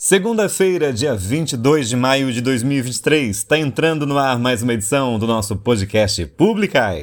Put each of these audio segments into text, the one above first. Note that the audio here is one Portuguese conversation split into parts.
Segunda-feira, dia 22 de maio de 2023, está entrando no ar mais uma edição do nosso podcast Publicai.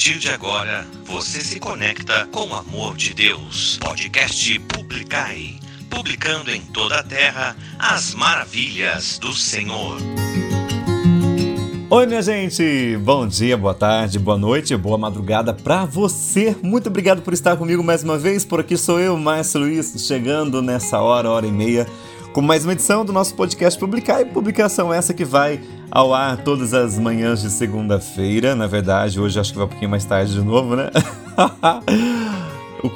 partir de agora, você se conecta com o amor de Deus. Podcast Publicai. Publicando em toda a terra as maravilhas do Senhor. Oi, minha gente! Bom dia, boa tarde, boa noite, boa madrugada pra você. Muito obrigado por estar comigo mais uma vez. Por aqui sou eu, Márcio Luiz, chegando nessa hora, hora e meia, com mais uma edição do nosso podcast Publicar. E publicação essa que vai ao ar todas as manhãs de segunda-feira. Na verdade, hoje acho que vai um pouquinho mais tarde de novo, né?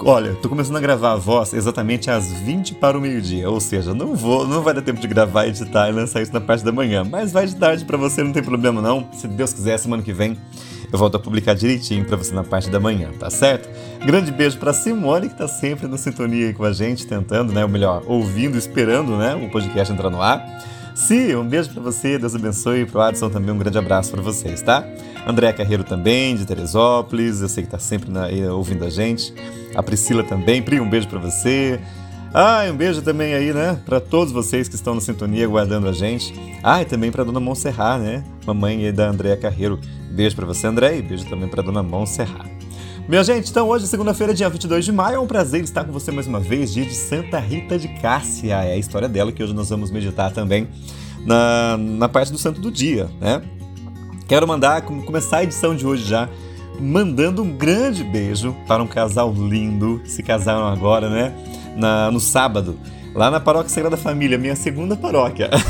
Olha, tô começando a gravar a voz exatamente às 20 para o meio-dia, ou seja, não vou, não vai dar tempo de gravar, editar e lançar isso na parte da manhã, mas vai de tarde para você, não tem problema não. Se Deus quiser, semana que vem eu volto a publicar direitinho para você na parte da manhã, tá certo? Grande beijo para Simone que tá sempre na sintonia com a gente, tentando, né, ou melhor, ouvindo, esperando, né, o podcast entrar no ar. Sim, um beijo para você, Deus abençoe. Pro Adson também um grande abraço para vocês, tá? André Carreiro também, de Teresópolis, eu sei que tá sempre na, aí, ouvindo a gente. A Priscila também, Pri, um beijo para você. Ah, um beijo também aí, né, para todos vocês que estão na sintonia aguardando a gente. Ah, e também para dona Montserrat, né? Mamãe da Andréa Carreiro. Beijo para você, André, e beijo também para dona Montserrat. Minha gente, então hoje, segunda-feira, dia 22 de maio, é um prazer estar com você mais uma vez, dia de Santa Rita de Cássia, é a história dela que hoje nós vamos meditar também na, na parte do santo do dia, né? Quero mandar, começar a edição de hoje já, mandando um grande beijo para um casal lindo, se casaram agora, né? Na, no sábado, lá na Paróquia Sagrada Família, minha segunda paróquia.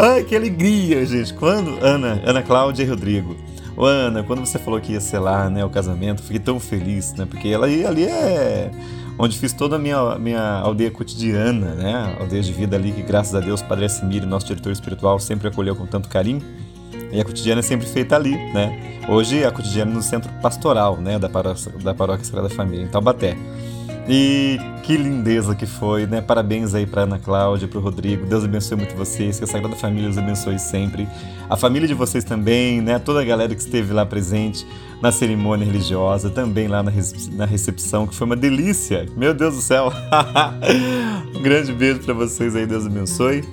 Ai, que alegria, gente! Quando Ana, Ana Cláudia e Rodrigo Ô, Ana, quando você falou que ia selar né, o casamento, fiquei tão feliz, né? Porque ela, ali é onde fiz toda a minha, minha aldeia cotidiana, né? Aldeia de vida ali que, graças a Deus, Padre Assimir, nosso diretor espiritual, sempre acolheu com tanto carinho. E a cotidiana é sempre feita ali, né? Hoje a cotidiana é no centro pastoral, né? Da paróquia, da paróquia Sagrada Família, em Taubaté. E que lindeza que foi, né? Parabéns aí para Ana Cláudia, para o Rodrigo. Deus abençoe muito vocês, que a Sagrada Família os abençoe sempre. A família de vocês também, né? Toda a galera que esteve lá presente na cerimônia religiosa, também lá na, na recepção, que foi uma delícia. Meu Deus do céu. um grande beijo para vocês aí, Deus abençoe.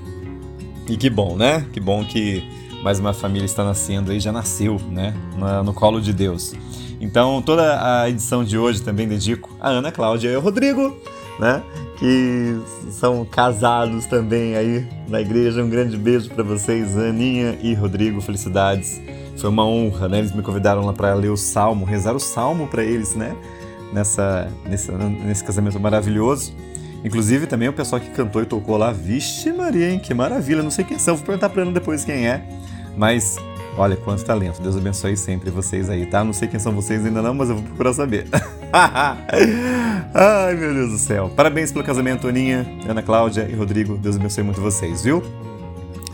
E que bom, né? Que bom que mais uma família está nascendo aí, já nasceu, né? no colo de Deus. Então, toda a edição de hoje também dedico a Ana Cláudia e ao Rodrigo, né? Que são casados também aí na igreja. Um grande beijo para vocês, Aninha e Rodrigo. Felicidades. Foi uma honra, né? Eles me convidaram lá para ler o salmo, rezar o salmo para eles, né? Nessa, nesse, nesse casamento maravilhoso. Inclusive também o pessoal que cantou e tocou lá, vixe Maria, hein? Que maravilha. Não sei quem são, vou perguntar para Ana depois quem é. Mas Olha, quanto talento. Deus abençoe sempre vocês aí, tá? Não sei quem são vocês ainda não, mas eu vou procurar saber. Ai, meu Deus do céu. Parabéns pelo casamento, Aninha, Ana Cláudia e Rodrigo. Deus abençoe muito vocês, viu?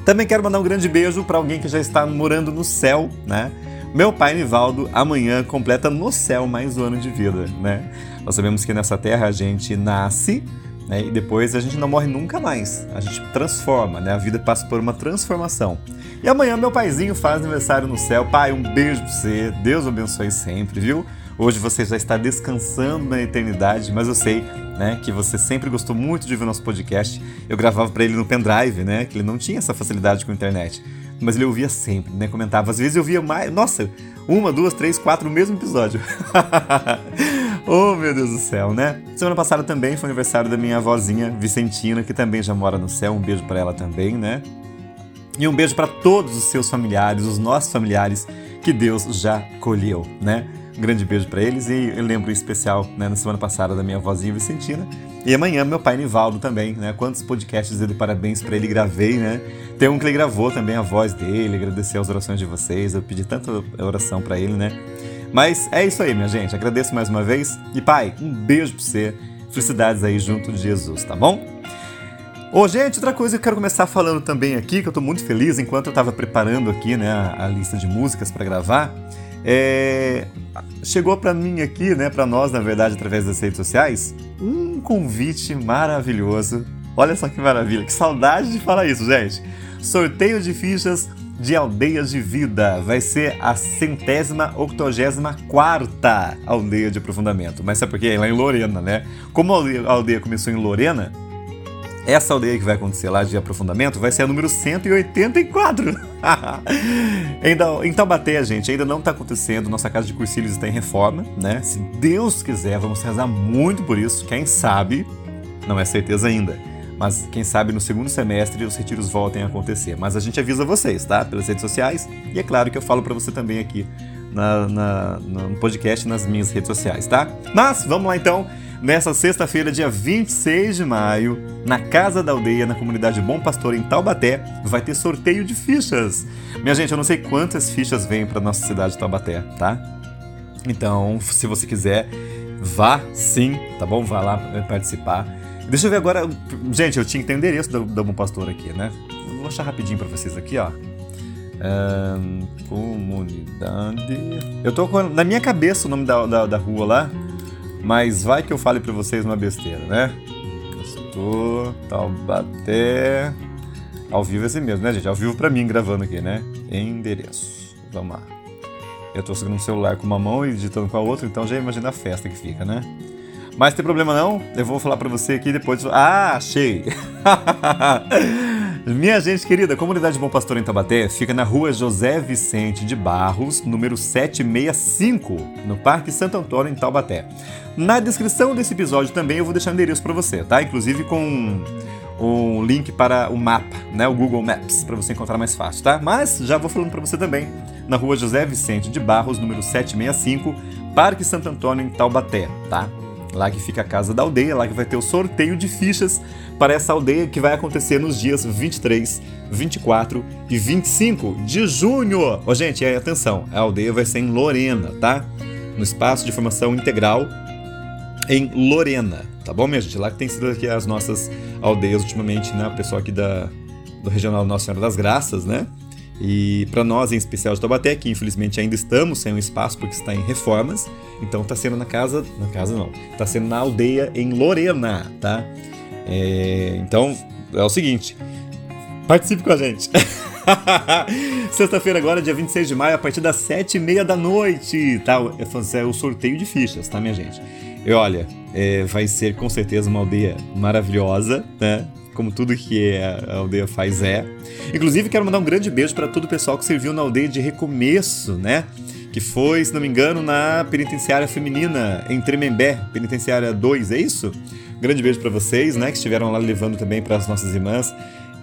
Também quero mandar um grande beijo para alguém que já está morando no céu, né? Meu pai Nivaldo amanhã completa no céu mais um ano de vida, né? Nós sabemos que nessa terra a gente nasce, né? E depois a gente não morre nunca mais. A gente transforma, né? A vida passa por uma transformação. E amanhã meu paizinho faz aniversário no céu. Pai, um beijo pra você. Deus abençoe sempre, viu? Hoje você já está descansando na eternidade, mas eu sei, né, que você sempre gostou muito de ver nosso podcast. Eu gravava para ele no pendrive, né, que ele não tinha essa facilidade com a internet, mas ele ouvia sempre, né, comentava. Às vezes eu via mais, nossa, uma, duas, três, quatro no mesmo episódio. oh, meu Deus do céu, né? Semana passada também foi aniversário da minha avózinha Vicentina, que também já mora no céu. Um beijo para ela também, né? E um beijo para todos os seus familiares, os nossos familiares que Deus já colheu, né? Um grande beijo para eles e eu lembro em especial, né, na semana passada da minha avózinha Vicentina. E amanhã meu pai Nivaldo também, né? Quantos podcasts de parabéns para ele gravei, né? Tem um que ele gravou também a voz dele, agradecer as orações de vocês. Eu pedi tanta oração para ele, né? Mas é isso aí, minha gente. Agradeço mais uma vez. E pai, um beijo para você. Felicidades aí junto de Jesus, tá bom? Ô, gente, outra coisa que eu quero começar falando também aqui, que eu tô muito feliz enquanto eu tava preparando aqui, né, a, a lista de músicas para gravar, é... chegou para mim aqui, né, para nós, na verdade, através das redes sociais, um convite maravilhoso. Olha só que maravilha, que saudade de falar isso, gente. Sorteio de fichas de Aldeias de Vida. Vai ser a centésima, octogésima quarta aldeia de aprofundamento. Mas sabe por quê? É lá em Lorena, né? Como a aldeia começou em Lorena, essa aldeia que vai acontecer lá de aprofundamento vai ser a número 184. em Taubaté, gente, ainda não está acontecendo. Nossa casa de cursilhos está em reforma, né? Se Deus quiser, vamos rezar muito por isso. Quem sabe, não é certeza ainda. Mas quem sabe no segundo semestre os retiros voltem a acontecer. Mas a gente avisa vocês, tá? Pelas redes sociais. E é claro que eu falo para você também aqui na, na, no podcast nas minhas redes sociais, tá? Mas vamos lá então nessa sexta-feira, dia 26 de maio, na Casa da Aldeia, na comunidade Bom Pastor, em Taubaté, vai ter sorteio de fichas. Minha gente, eu não sei quantas fichas vêm para nossa cidade de Taubaté, tá? Então, se você quiser, vá sim, tá bom? Vá lá participar. Deixa eu ver agora. Gente, eu tinha que ter o endereço do, do Bom Pastor aqui, né? Vou achar rapidinho para vocês aqui, ó. Um, comunidade. Eu tô com na minha cabeça o nome da, da, da rua lá. Mas vai que eu fale para vocês uma besteira, né? Estou Taubaté. Ao vivo é assim mesmo, né, gente? Ao vivo para mim gravando aqui, né? Endereço. Vamos lá. Eu tô segurando o celular com uma mão e digitando com a outra, então já imagina a festa que fica, né? Mas tem problema não, eu vou falar para você aqui depois. Ah, achei! Minha gente querida, a comunidade Bom Pastor em Tabaté fica na rua José Vicente de Barros, número 765, no Parque Santo Antônio, em Taubaté. Na descrição desse episódio também eu vou deixar endereço para você, tá? Inclusive com um link para o mapa, né, o Google Maps, para você encontrar mais fácil, tá? Mas já vou falando para você também, na rua José Vicente de Barros, número 765, Parque Santo Antônio, em Taubaté, tá? Lá que fica a casa da aldeia, lá que vai ter o sorteio de fichas para essa aldeia que vai acontecer nos dias 23, 24 e 25 de junho. Oh, gente, atenção, a aldeia vai ser em Lorena, tá? No espaço de formação integral em Lorena, tá bom, minha gente? Lá que tem sido aqui as nossas aldeias ultimamente, né? O pessoal aqui da, do Regional Nossa Senhora das Graças, né? E para nós, em especial de Taubaté, que infelizmente ainda estamos sem um espaço porque está em reformas, então está sendo na casa, na casa não, está sendo na aldeia em Lorena, tá? É, então é o seguinte, participe com a gente. Sexta-feira agora, dia 26 de maio, a partir das 7h30 da noite, tá? É o sorteio de fichas, tá, minha gente? E olha, é, vai ser com certeza uma aldeia maravilhosa, né? Como tudo que a aldeia faz é. Inclusive, quero mandar um grande beijo para todo o pessoal que serviu na aldeia de recomeço, né? Que foi, se não me engano, na penitenciária feminina em Tremembé, penitenciária 2, é isso? grande beijo para vocês, né? Que estiveram lá levando também para as nossas irmãs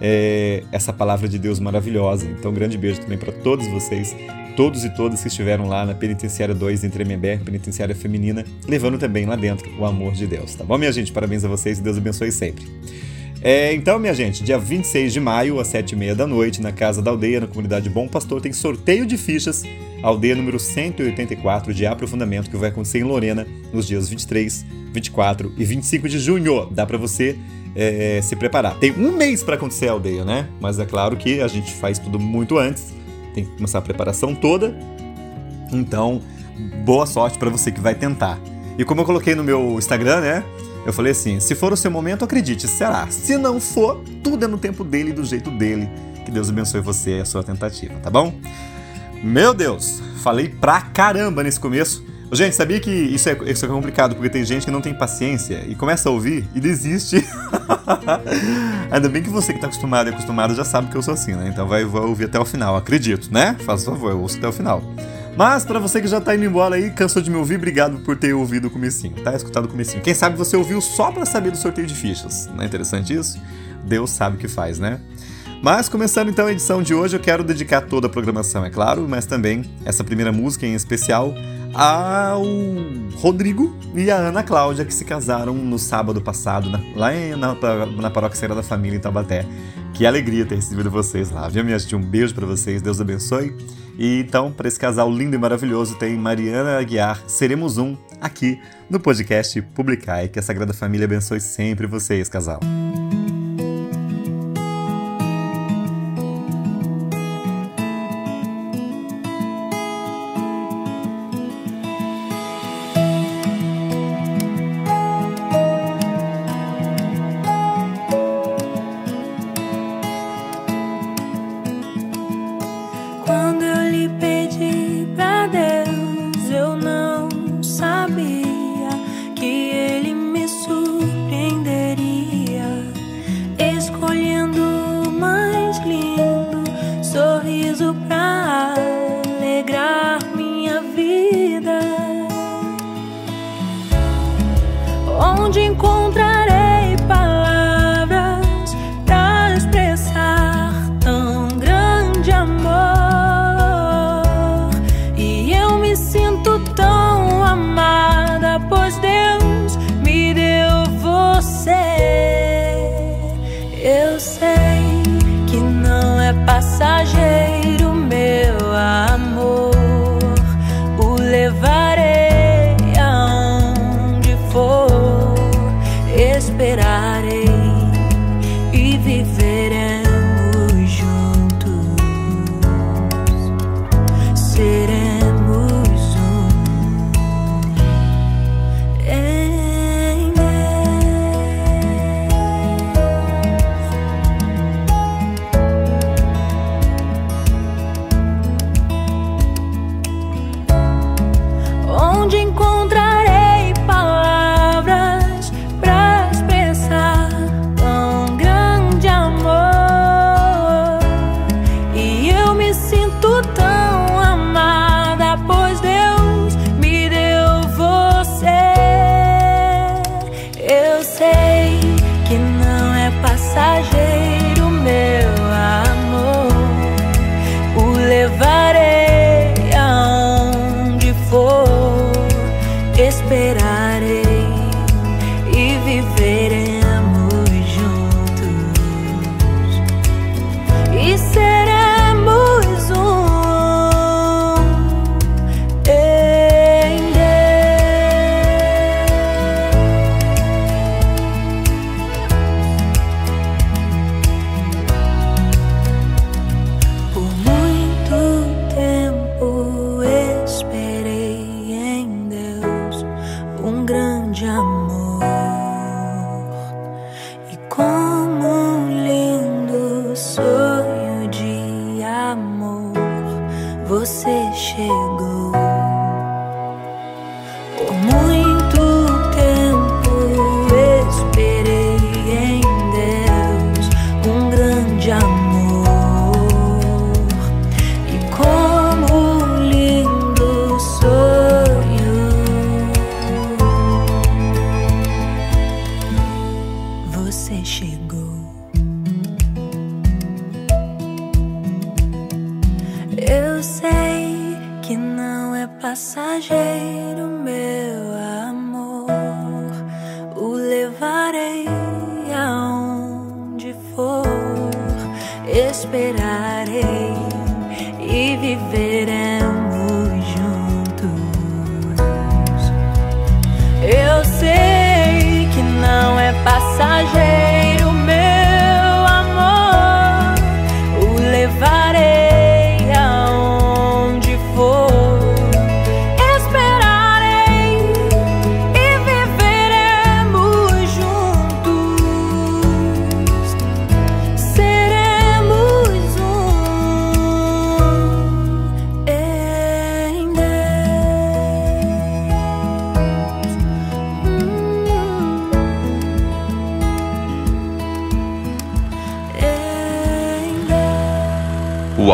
é, essa palavra de Deus maravilhosa. Então, grande beijo também para todos vocês, todos e todas que estiveram lá na penitenciária 2 em Tremembé, penitenciária feminina, levando também lá dentro o amor de Deus. Tá bom, minha gente? Parabéns a vocês e Deus abençoe sempre. É, então, minha gente, dia 26 de maio, às 7h30 da noite, na Casa da Aldeia, na comunidade Bom Pastor, tem sorteio de fichas, aldeia número 184 de aprofundamento, que vai acontecer em Lorena nos dias 23, 24 e 25 de junho. Dá para você é, se preparar. Tem um mês para acontecer a aldeia, né? Mas é claro que a gente faz tudo muito antes, tem que começar a preparação toda. Então, boa sorte para você que vai tentar. E como eu coloquei no meu Instagram, né? Eu falei assim: se for o seu momento, acredite, será. Se não for, tudo é no tempo dele e do jeito dele. Que Deus abençoe você e a sua tentativa, tá bom? Meu Deus, falei pra caramba nesse começo. Gente, sabia que isso é, isso é complicado, porque tem gente que não tem paciência e começa a ouvir e desiste. Ainda bem que você que tá acostumado e acostumado já sabe que eu sou assim, né? Então vai, vai ouvir até o final, acredito, né? Faz favor, eu ouço até o final. Mas para você que já tá indo embora aí, cansou de me ouvir, obrigado por ter ouvido o comecinho, tá? Escutado o comecinho. Quem sabe você ouviu só para saber do sorteio de fichas. Não é interessante isso? Deus sabe o que faz, né? Mas começando então a edição de hoje, eu quero dedicar toda a programação, é claro, mas também essa primeira música em especial ao Rodrigo e a Ana Cláudia, que se casaram no sábado passado, na, lá na, na Paróquia Sagrada Família em Taubaté. Que alegria ter recebido vocês lá, viu, minha gente? Um beijo para vocês, Deus abençoe. E então, para esse casal lindo e maravilhoso, tem Mariana Aguiar, Seremos Um, aqui no podcast Publicar. E que a Sagrada Família abençoe sempre vocês, casal. encontra Eu sei que não é passageiro, meu amor. O levarei aonde for, esperarei.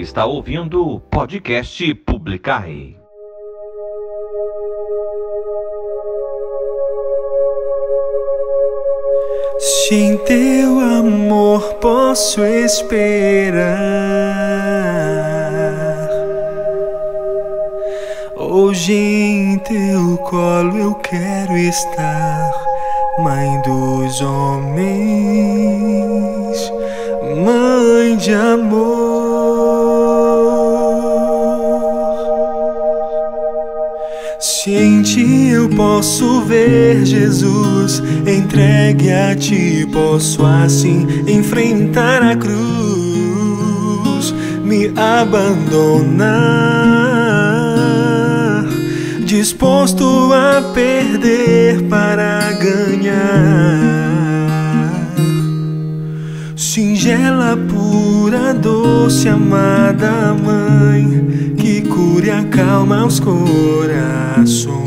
Está ouvindo o podcast Publicare. Sem teu amor posso esperar. Hoje em teu colo eu quero estar, Mãe dos homens, Mãe de amor. posso ver Jesus entregue a ti, posso assim enfrentar a cruz, me abandonar, disposto a perder para ganhar. Singela, pura, doce, amada mãe, que cure e acalma os corações.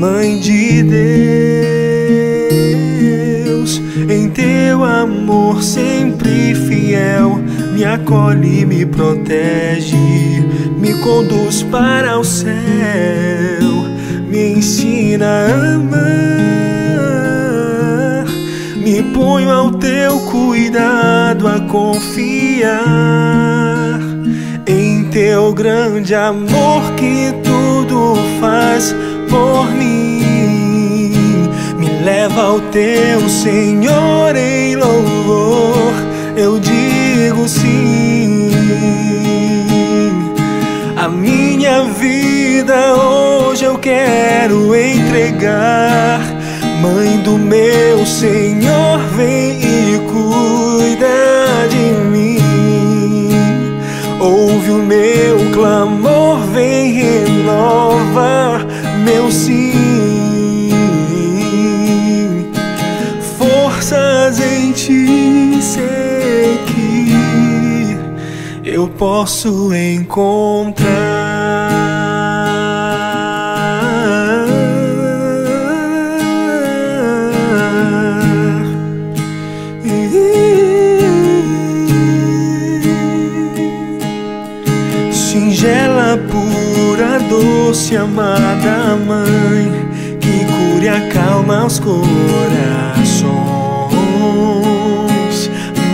Mãe de Deus, em teu amor sempre fiel, me acolhe, me protege, me conduz para o céu, me ensina a amar, me ponho ao teu cuidado a confiar em teu grande amor que tudo faz por mim. Me leva ao teu Senhor em louvor, eu digo sim. A minha vida hoje eu quero entregar. Mãe do meu Senhor, vem e cuida de mim. Ouve o meu clamor, vem renova meu sim. Forças em ti sei que eu posso encontrar. Doce, amada mãe, que cure e acalma os corações.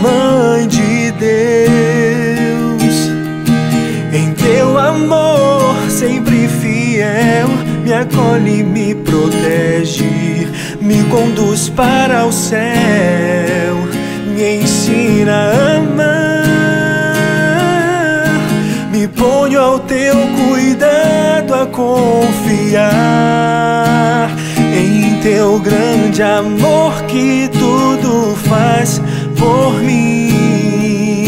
Mãe de Deus, em teu amor sempre fiel, me acolhe, me protege, me conduz para o céu, me ensina a amar, me ponho ao teu cuidado a confiar em teu grande amor que tudo faz por mim.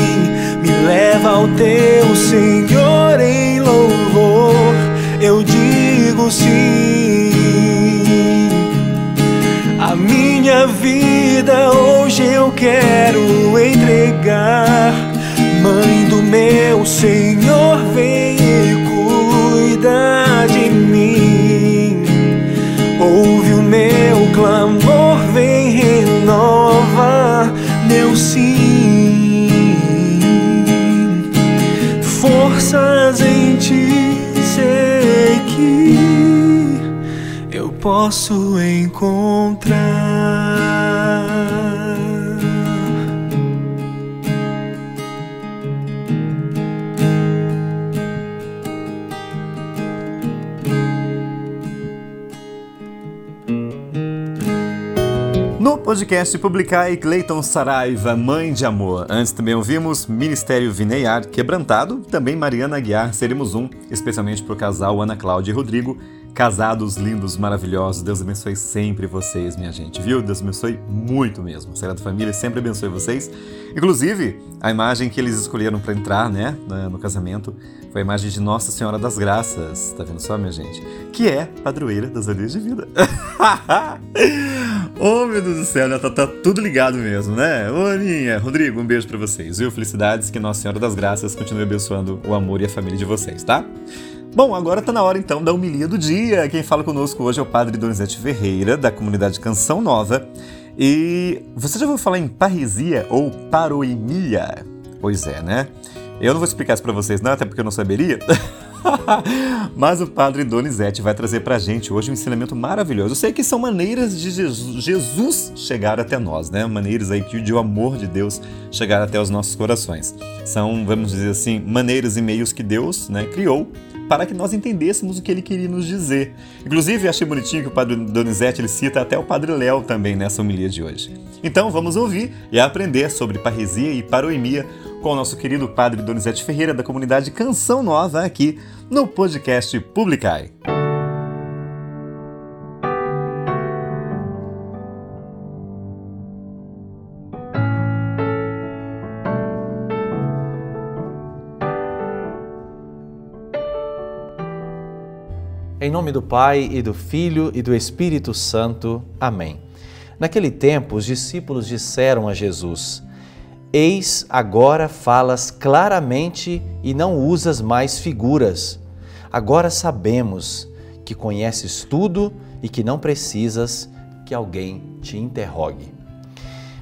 Me leva ao teu Senhor em louvor, eu digo sim. A minha vida hoje eu quero entregar. Mãe do meu Senhor, vem posso encontrar. No podcast Publicai, Cleiton Saraiva, Mãe de Amor. Antes também ouvimos Ministério Vineyard, Quebrantado, também Mariana Aguiar, Seremos Um, especialmente pro casal Ana Cláudia e Rodrigo, casados lindos, maravilhosos. Deus abençoe sempre vocês, minha gente, viu? Deus abençoe muito mesmo. Sagrada Família sempre abençoe vocês. Inclusive, a imagem que eles escolheram para entrar, né, no casamento, foi a imagem de Nossa Senhora das Graças, tá vendo só, minha gente? Que é padroeira das Olheiras de Vida. oh, meu Deus do céu, né? tá, tá tudo ligado mesmo, né? Ô, Aninha, Rodrigo, um beijo para vocês, viu? Felicidades, que Nossa Senhora das Graças continue abençoando o amor e a família de vocês, tá? Bom, agora tá na hora então da homilia do dia. Quem fala conosco hoje é o Padre Donizete Ferreira, da comunidade Canção Nova. E você já ouviu falar em parresia ou paroimia? Pois é, né? Eu não vou explicar isso pra vocês não, até porque eu não saberia. Mas o Padre Donizete vai trazer pra gente hoje um ensinamento maravilhoso. Eu sei que são maneiras de Jesus chegar até nós, né? Maneiras aí de o amor de Deus chegar até os nossos corações. São, vamos dizer assim, maneiras e meios que Deus né, criou para que nós entendêssemos o que ele queria nos dizer. Inclusive, achei bonitinho que o Padre Donizete ele cita até o Padre Léo também nessa homilia de hoje. Então, vamos ouvir e aprender sobre parresia e paroimia com o nosso querido Padre Donizete Ferreira, da comunidade Canção Nova, aqui no podcast Publicai. Em nome do Pai e do Filho e do Espírito Santo. Amém. Naquele tempo, os discípulos disseram a Jesus: Eis agora falas claramente e não usas mais figuras. Agora sabemos que conheces tudo e que não precisas que alguém te interrogue.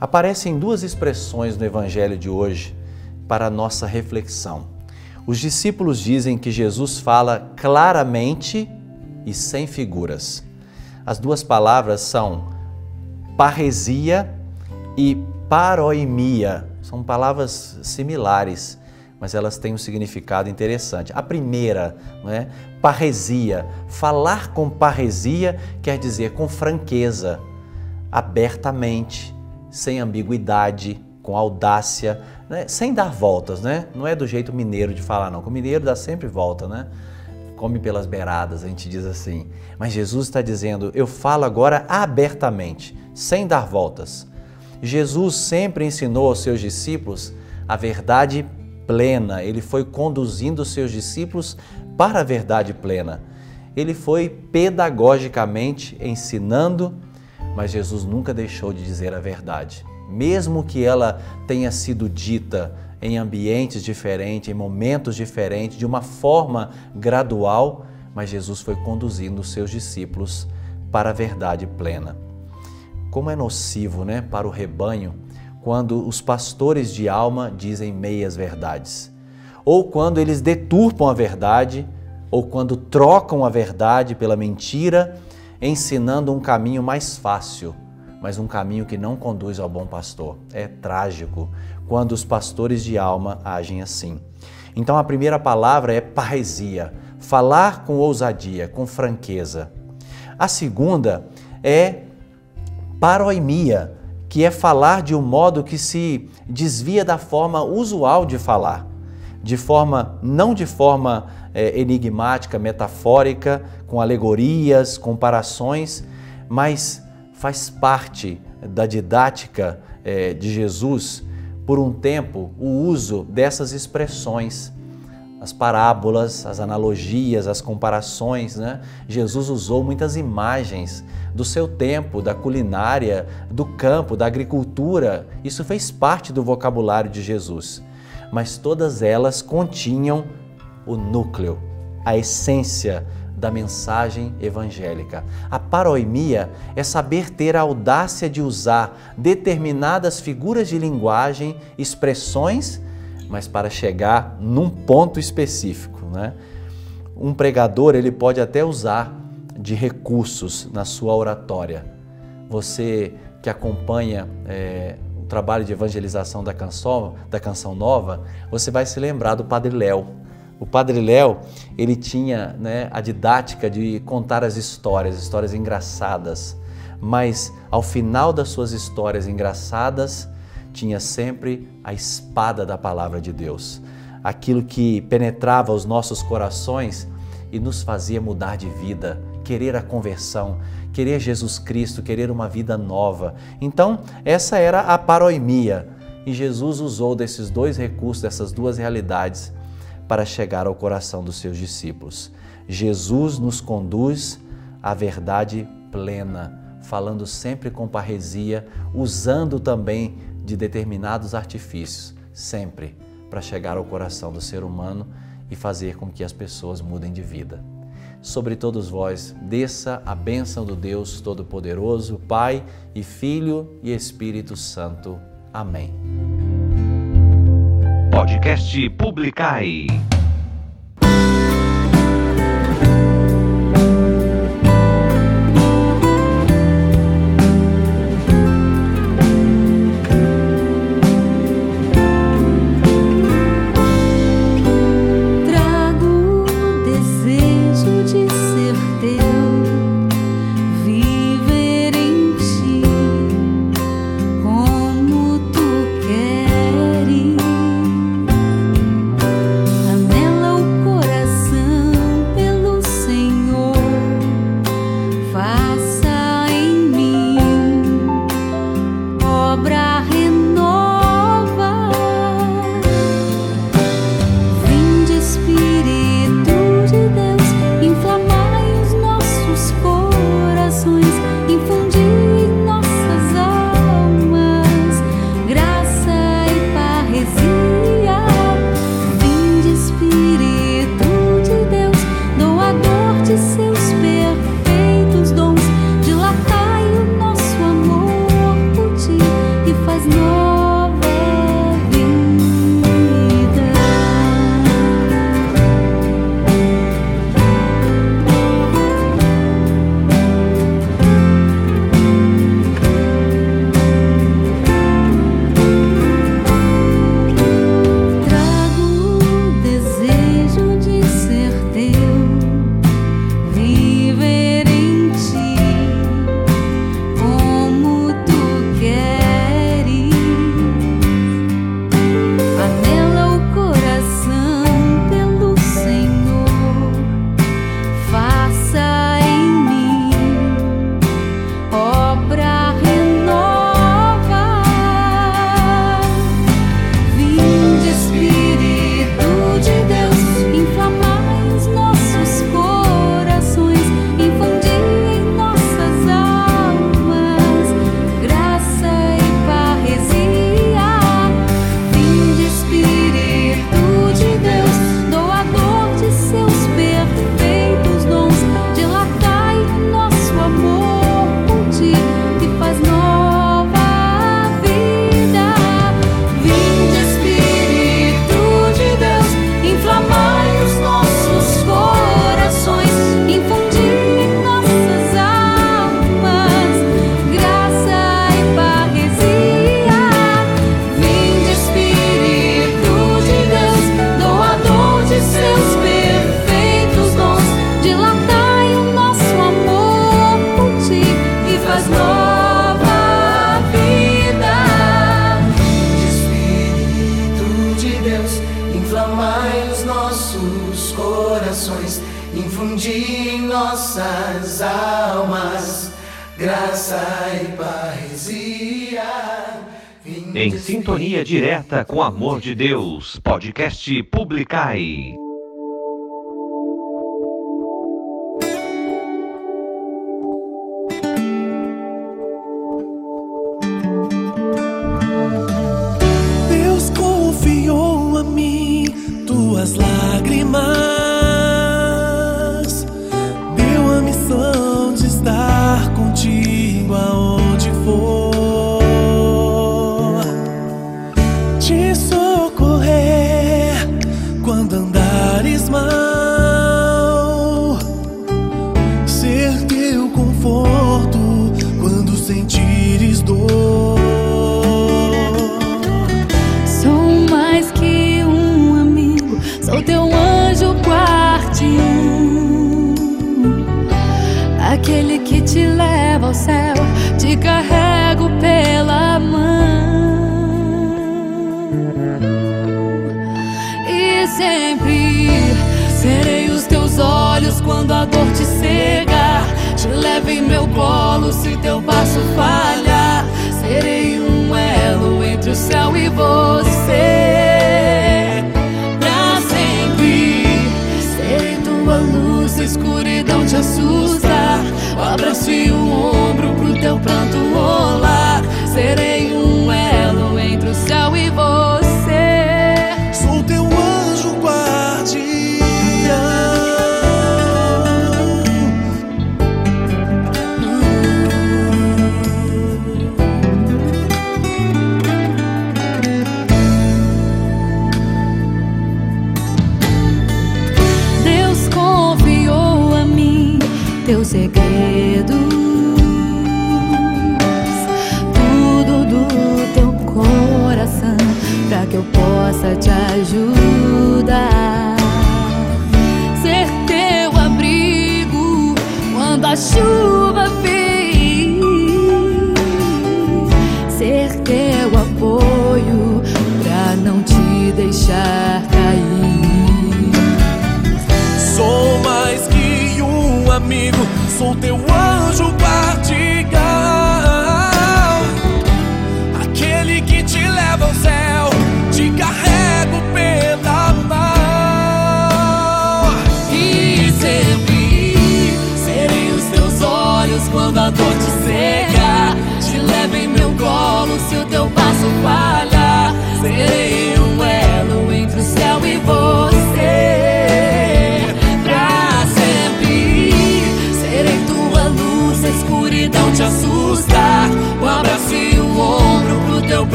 Aparecem duas expressões no Evangelho de hoje para a nossa reflexão. Os discípulos dizem que Jesus fala claramente e sem figuras. As duas palavras são parresia e paroimia. São palavras similares, mas elas têm um significado interessante. A primeira, não é? Parresia. Falar com parresia quer dizer com franqueza, abertamente, sem ambiguidade, com audácia, né? sem dar voltas, né? Não é do jeito mineiro de falar, não. O mineiro dá sempre volta, né? Come pelas beiradas, a gente diz assim. Mas Jesus está dizendo: eu falo agora abertamente, sem dar voltas. Jesus sempre ensinou aos seus discípulos a verdade plena, ele foi conduzindo os seus discípulos para a verdade plena. Ele foi pedagogicamente ensinando, mas Jesus nunca deixou de dizer a verdade. Mesmo que ela tenha sido dita em ambientes diferentes, em momentos diferentes, de uma forma gradual, mas Jesus foi conduzindo os seus discípulos para a verdade plena. Como é nocivo né, para o rebanho quando os pastores de alma dizem meias verdades, ou quando eles deturpam a verdade, ou quando trocam a verdade pela mentira, ensinando um caminho mais fácil, mas um caminho que não conduz ao bom pastor. É trágico quando os pastores de alma agem assim. Então a primeira palavra é parresia, falar com ousadia, com franqueza. A segunda é paroimia, que é falar de um modo que se desvia da forma usual de falar, de forma não de forma é, enigmática, metafórica, com alegorias, comparações, mas faz parte da didática é, de Jesus por um tempo o uso dessas expressões as parábolas, as analogias, as comparações. Né? Jesus usou muitas imagens do seu tempo, da culinária, do campo, da agricultura. Isso fez parte do vocabulário de Jesus. Mas todas elas continham o núcleo, a essência da mensagem evangélica. A paroimia é saber ter a audácia de usar determinadas figuras de linguagem, expressões mas para chegar num ponto específico. Né? Um pregador ele pode até usar de recursos na sua oratória. Você que acompanha é, o trabalho de evangelização da canção, da canção nova, você vai se lembrar do Padre Léo. O Padre Léo ele tinha né, a didática de contar as histórias, histórias engraçadas, mas ao final das suas histórias engraçadas tinha sempre a espada da palavra de Deus, aquilo que penetrava os nossos corações e nos fazia mudar de vida, querer a conversão, querer Jesus Cristo, querer uma vida nova. Então, essa era a paroimia. E Jesus usou desses dois recursos, dessas duas realidades, para chegar ao coração dos seus discípulos. Jesus nos conduz à verdade plena, falando sempre com parresia, usando também de determinados artifícios, sempre para chegar ao coração do ser humano e fazer com que as pessoas mudem de vida. Sobre todos vós, desça a bênção do Deus Todo-Poderoso, Pai e Filho e Espírito Santo. Amém. Podcast Publicai. graça e parresia. Em sintonia direta com o amor de Deus, podcast Publicai.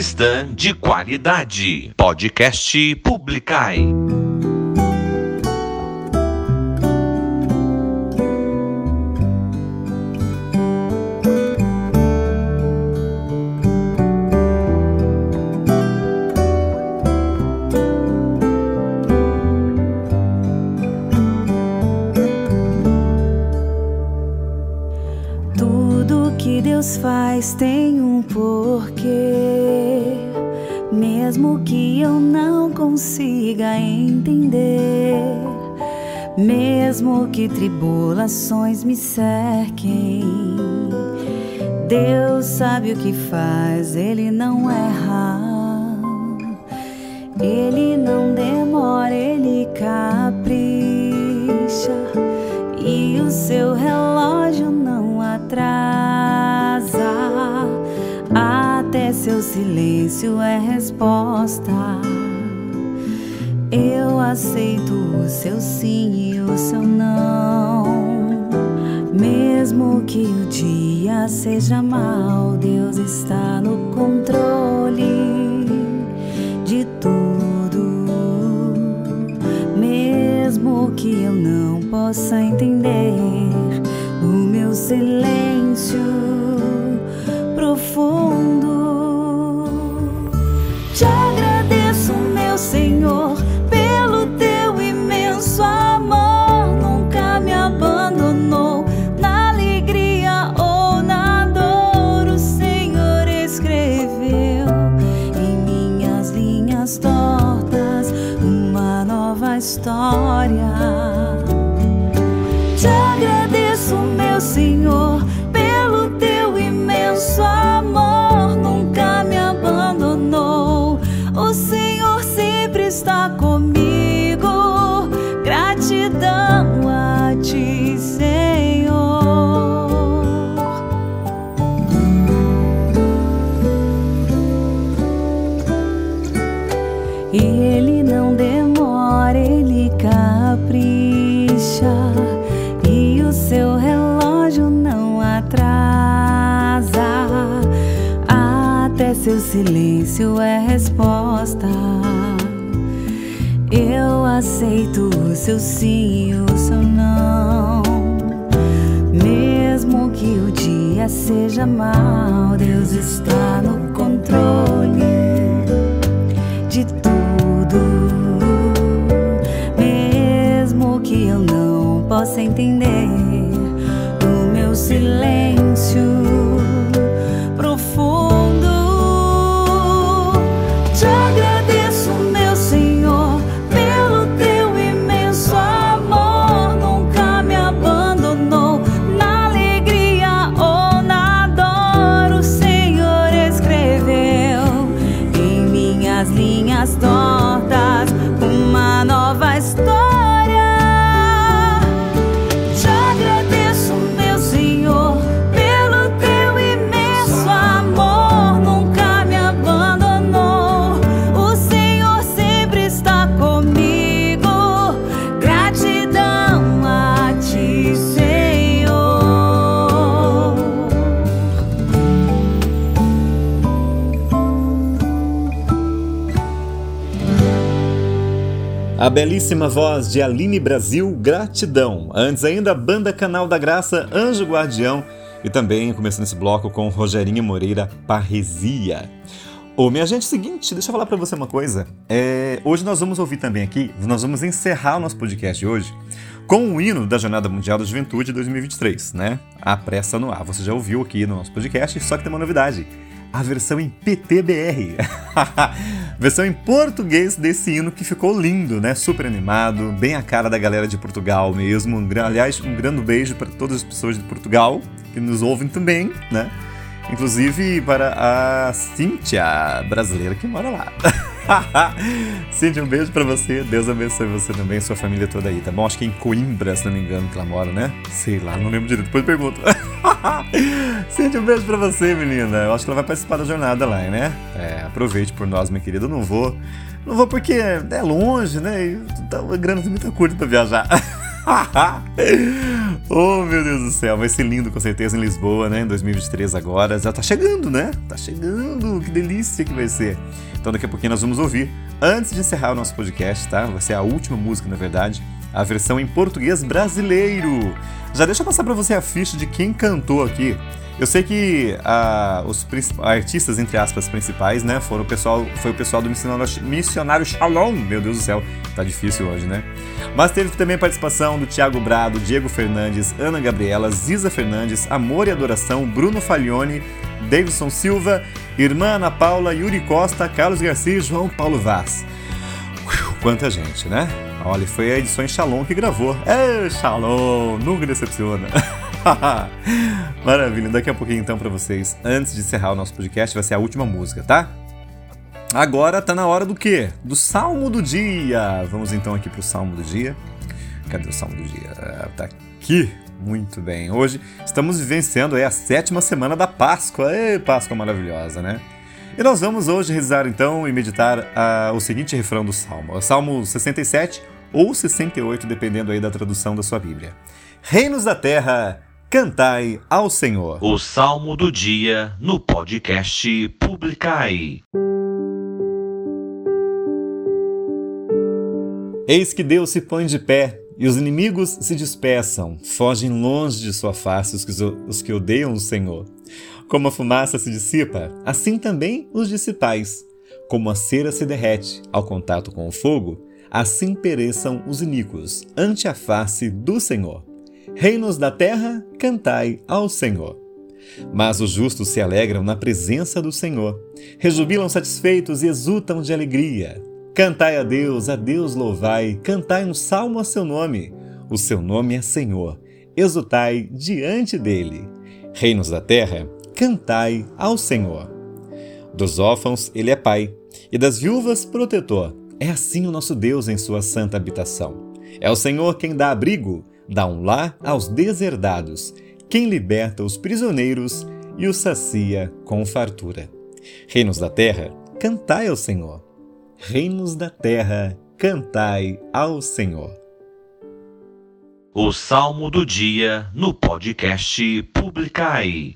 Cristã de qualidade. Podcast Publicai. Que Deus faz tem um porquê, mesmo que eu não consiga entender, mesmo que tribulações me cerquem. Deus sabe o que faz, Ele não erra. Ele não demora, ele capricha. E o seu relógio não atrasa. Seu silêncio é resposta. Eu aceito o seu sim e o seu não. Mesmo que o dia seja mau, Deus está no controle de tudo. Mesmo que eu não possa entender, no meu silêncio profundo, é resposta. Eu aceito o seu sim e o seu não. Mesmo que o dia seja mau, Deus está no controle de tudo. Mesmo que eu não possa entender, A belíssima voz de Aline Brasil, gratidão. Antes ainda, banda Canal da Graça, Anjo Guardião. E também, começando esse bloco com Rogerinho Moreira, Parresia. Ô, minha gente, seguinte, deixa eu falar pra você uma coisa. É, hoje nós vamos ouvir também aqui, nós vamos encerrar o nosso podcast de hoje com o hino da Jornada Mundial da Juventude 2023, né? A pressa no ar. Você já ouviu aqui no nosso podcast, só que tem uma novidade. A versão em PTBR. versão em português desse hino que ficou lindo, né? Super animado, bem a cara da galera de Portugal mesmo. Aliás, um grande beijo para todas as pessoas de Portugal que nos ouvem também, né? Inclusive para a Cíntia, brasileira que mora lá. Cíntia, um beijo pra você. Deus abençoe você também e sua família toda aí, tá bom? Acho que é em Coimbra, se não me engano, que ela mora, né? Sei lá, não lembro direito. Depois pergunto. Cíntia, um beijo pra você, menina. Eu acho que ela vai participar da jornada lá, né? É, aproveite por nós, minha querida. Eu não vou. Não vou porque é longe, né? E tá- a grana muito curta pra viajar. oh, meu Deus do céu, vai ser lindo com certeza em Lisboa, né? Em 2023 agora. Já tá chegando, né? Tá chegando, que delícia que vai ser. Então daqui a pouquinho nós vamos ouvir, antes de encerrar o nosso podcast, tá? Vai ser a última música, na verdade, a versão em português brasileiro. Já deixa eu passar para você a ficha de quem cantou aqui. Eu sei que ah, os artistas, entre aspas, principais, né, foram o pessoal, foi o pessoal do missionário, missionário Shalom. Meu Deus do céu, tá difícil hoje, né? Mas teve também a participação do Thiago Brado, Diego Fernandes, Ana Gabriela, Ziza Fernandes, Amor e Adoração, Bruno Falhone, Davidson Silva, Irmã Ana Paula, Yuri Costa, Carlos Garcia e João Paulo Vaz. Quanta gente, né? Olha, foi a edição Shalom que gravou. É, Shalom, nunca decepciona. Maravilha, daqui a pouquinho então para vocês, antes de encerrar o nosso podcast, vai ser a última música, tá? Agora tá na hora do quê? Do Salmo do Dia. Vamos então aqui pro Salmo do Dia. Cadê o Salmo do Dia? Ah, tá aqui. Muito bem. Hoje estamos vivenciando a sétima semana da Páscoa. Ei, Páscoa maravilhosa, né? E nós vamos hoje rezar então e meditar uh, o seguinte refrão do Salmo. Salmo 67 ou 68, dependendo aí da tradução da sua Bíblia. Reinos da terra, Cantai ao Senhor. O Salmo do Dia no podcast Publicai. Eis que Deus se põe de pé e os inimigos se dispersam, fogem longe de sua face os que, os que odeiam o Senhor. Como a fumaça se dissipa, assim também os dissipais. Como a cera se derrete ao contato com o fogo, assim pereçam os iníquos ante a face do Senhor. Reinos da terra, cantai ao Senhor. Mas os justos se alegram na presença do Senhor, rejubilam satisfeitos e exultam de alegria. Cantai a Deus, a Deus louvai, cantai um salmo a seu nome. O seu nome é Senhor, exultai diante dele. Reinos da terra, cantai ao Senhor. Dos órfãos ele é pai, e das viúvas protetor. É assim o nosso Deus em sua santa habitação. É o Senhor quem dá abrigo dá um lar aos deserdados, quem liberta os prisioneiros e os sacia com fartura. Reinos da terra, cantai ao Senhor. Reinos da terra, cantai ao Senhor. O Salmo do Dia no podcast Publicai.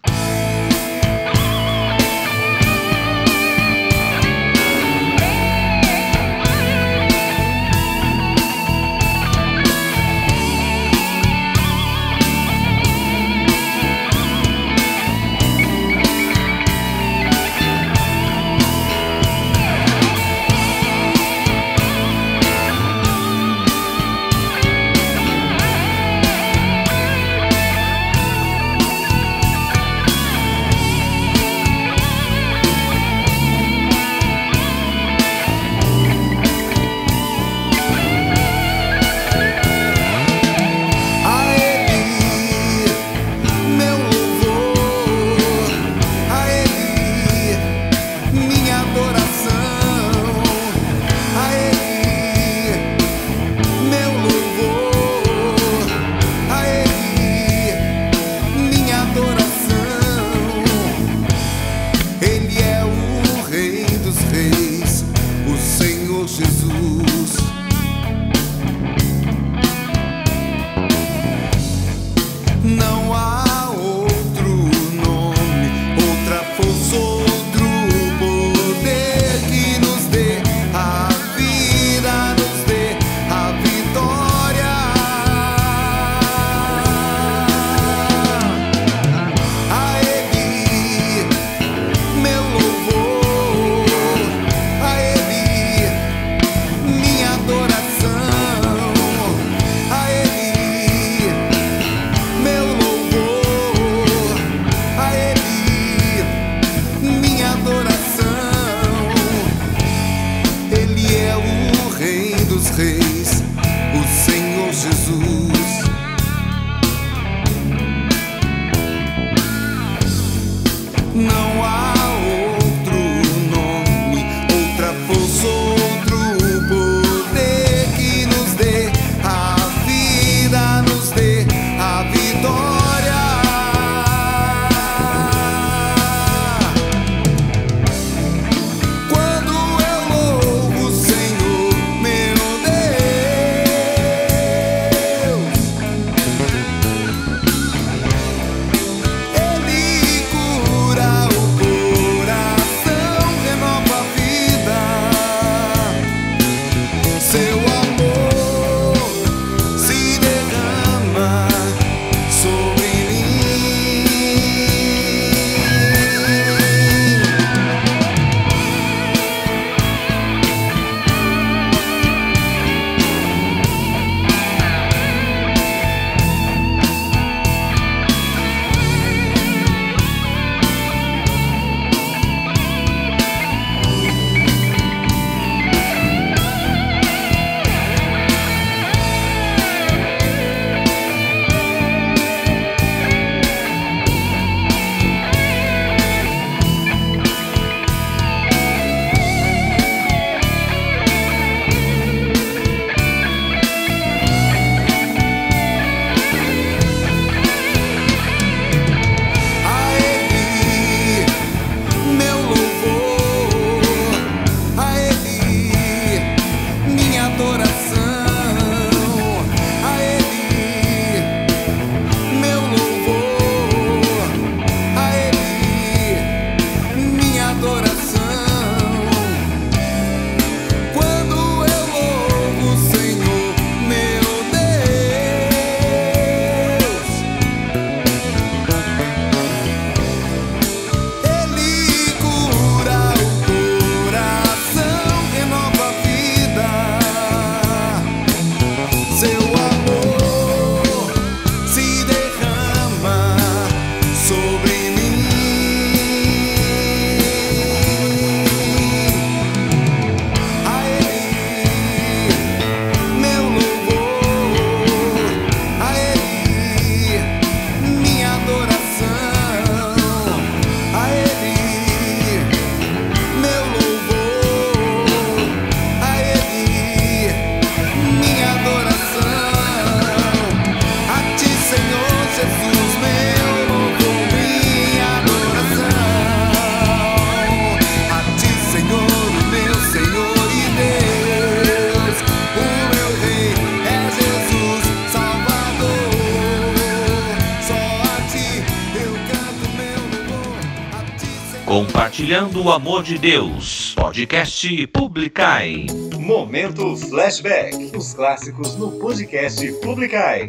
Compartilhando o Amor de Deus. Podcast Publicai. Momento Flashback. Os clássicos no podcast Publicai.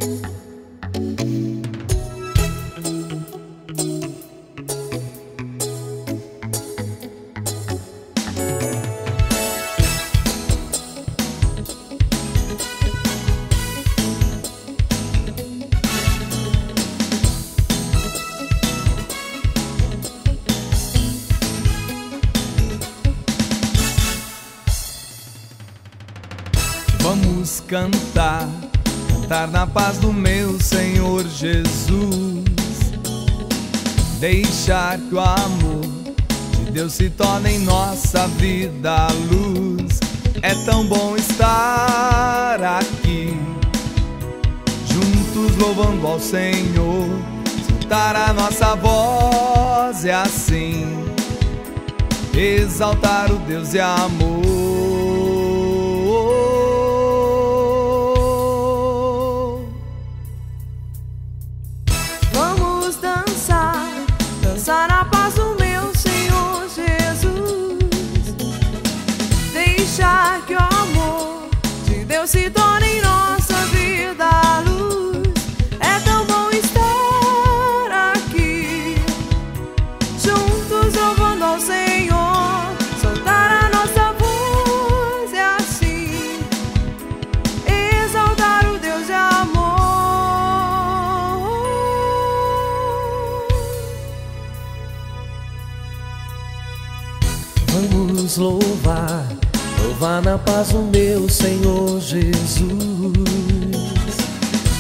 Deus se torna em nossa vida a luz. É tão bom estar aqui, juntos louvando ao Senhor. Escutar a nossa voz é assim, exaltar o Deus e amor. se dói. Na paz o meu Senhor Jesus.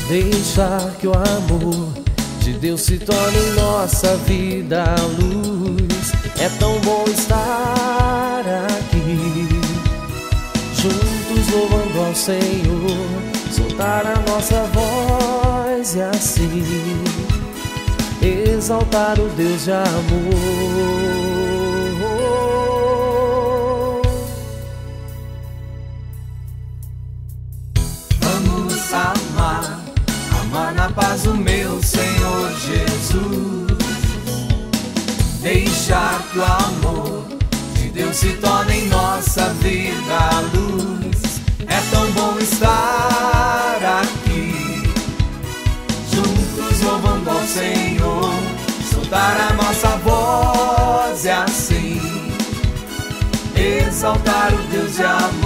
Deixar que o amor de Deus se torne em nossa vida a luz. É tão bom estar aqui, juntos louvando ao Senhor, soltar a nossa voz e assim exaltar o Deus de amor. que o amor de Deus se torne em nossa vida a luz. É tão bom estar aqui, juntos louvando ao Senhor, soltar a nossa voz e assim exaltar o Deus de amor.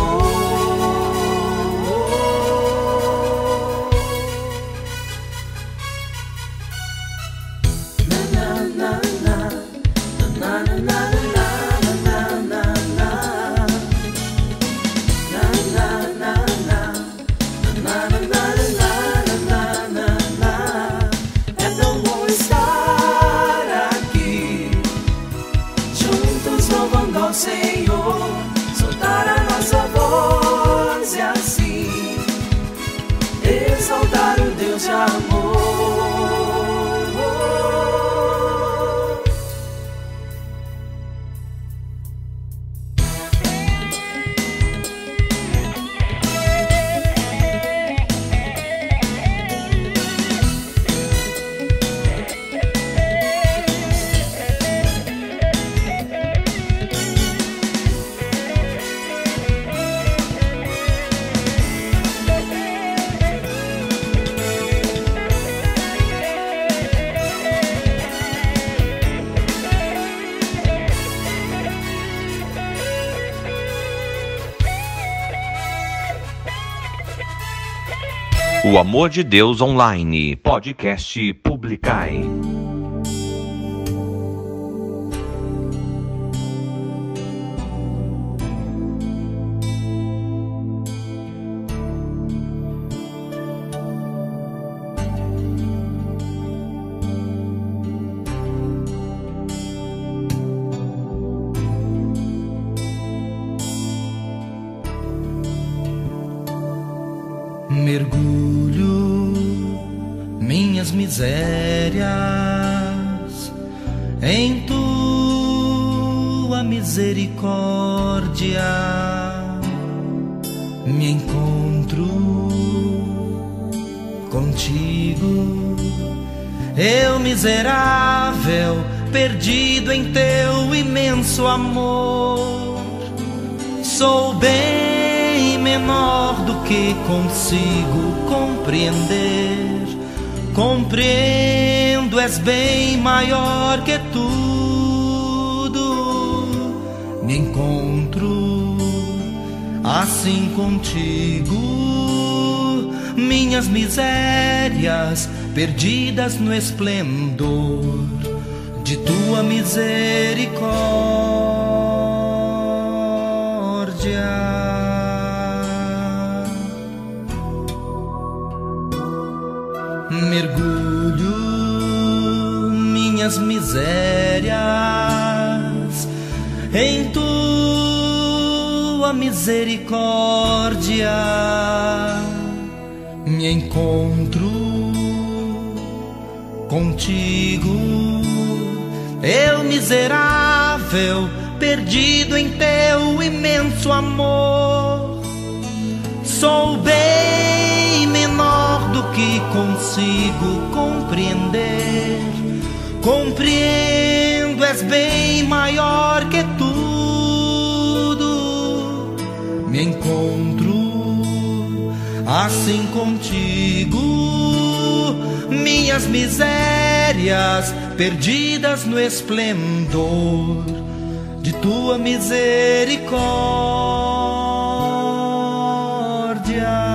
O Amor de Deus Online, podcast Publicai. Consigo compreender. Compreendo, és bem maior que tudo. Me encontro assim contigo. Minhas misérias perdidas no esplendor de tua misericórdia. Misericórdia. Me encontro contigo, eu miserável, perdido em teu imenso amor. Sou bem menor do que consigo compreender. Compreendo, és bem maior assim contigo. Minhas misérias perdidas no esplendor de tua misericórdia.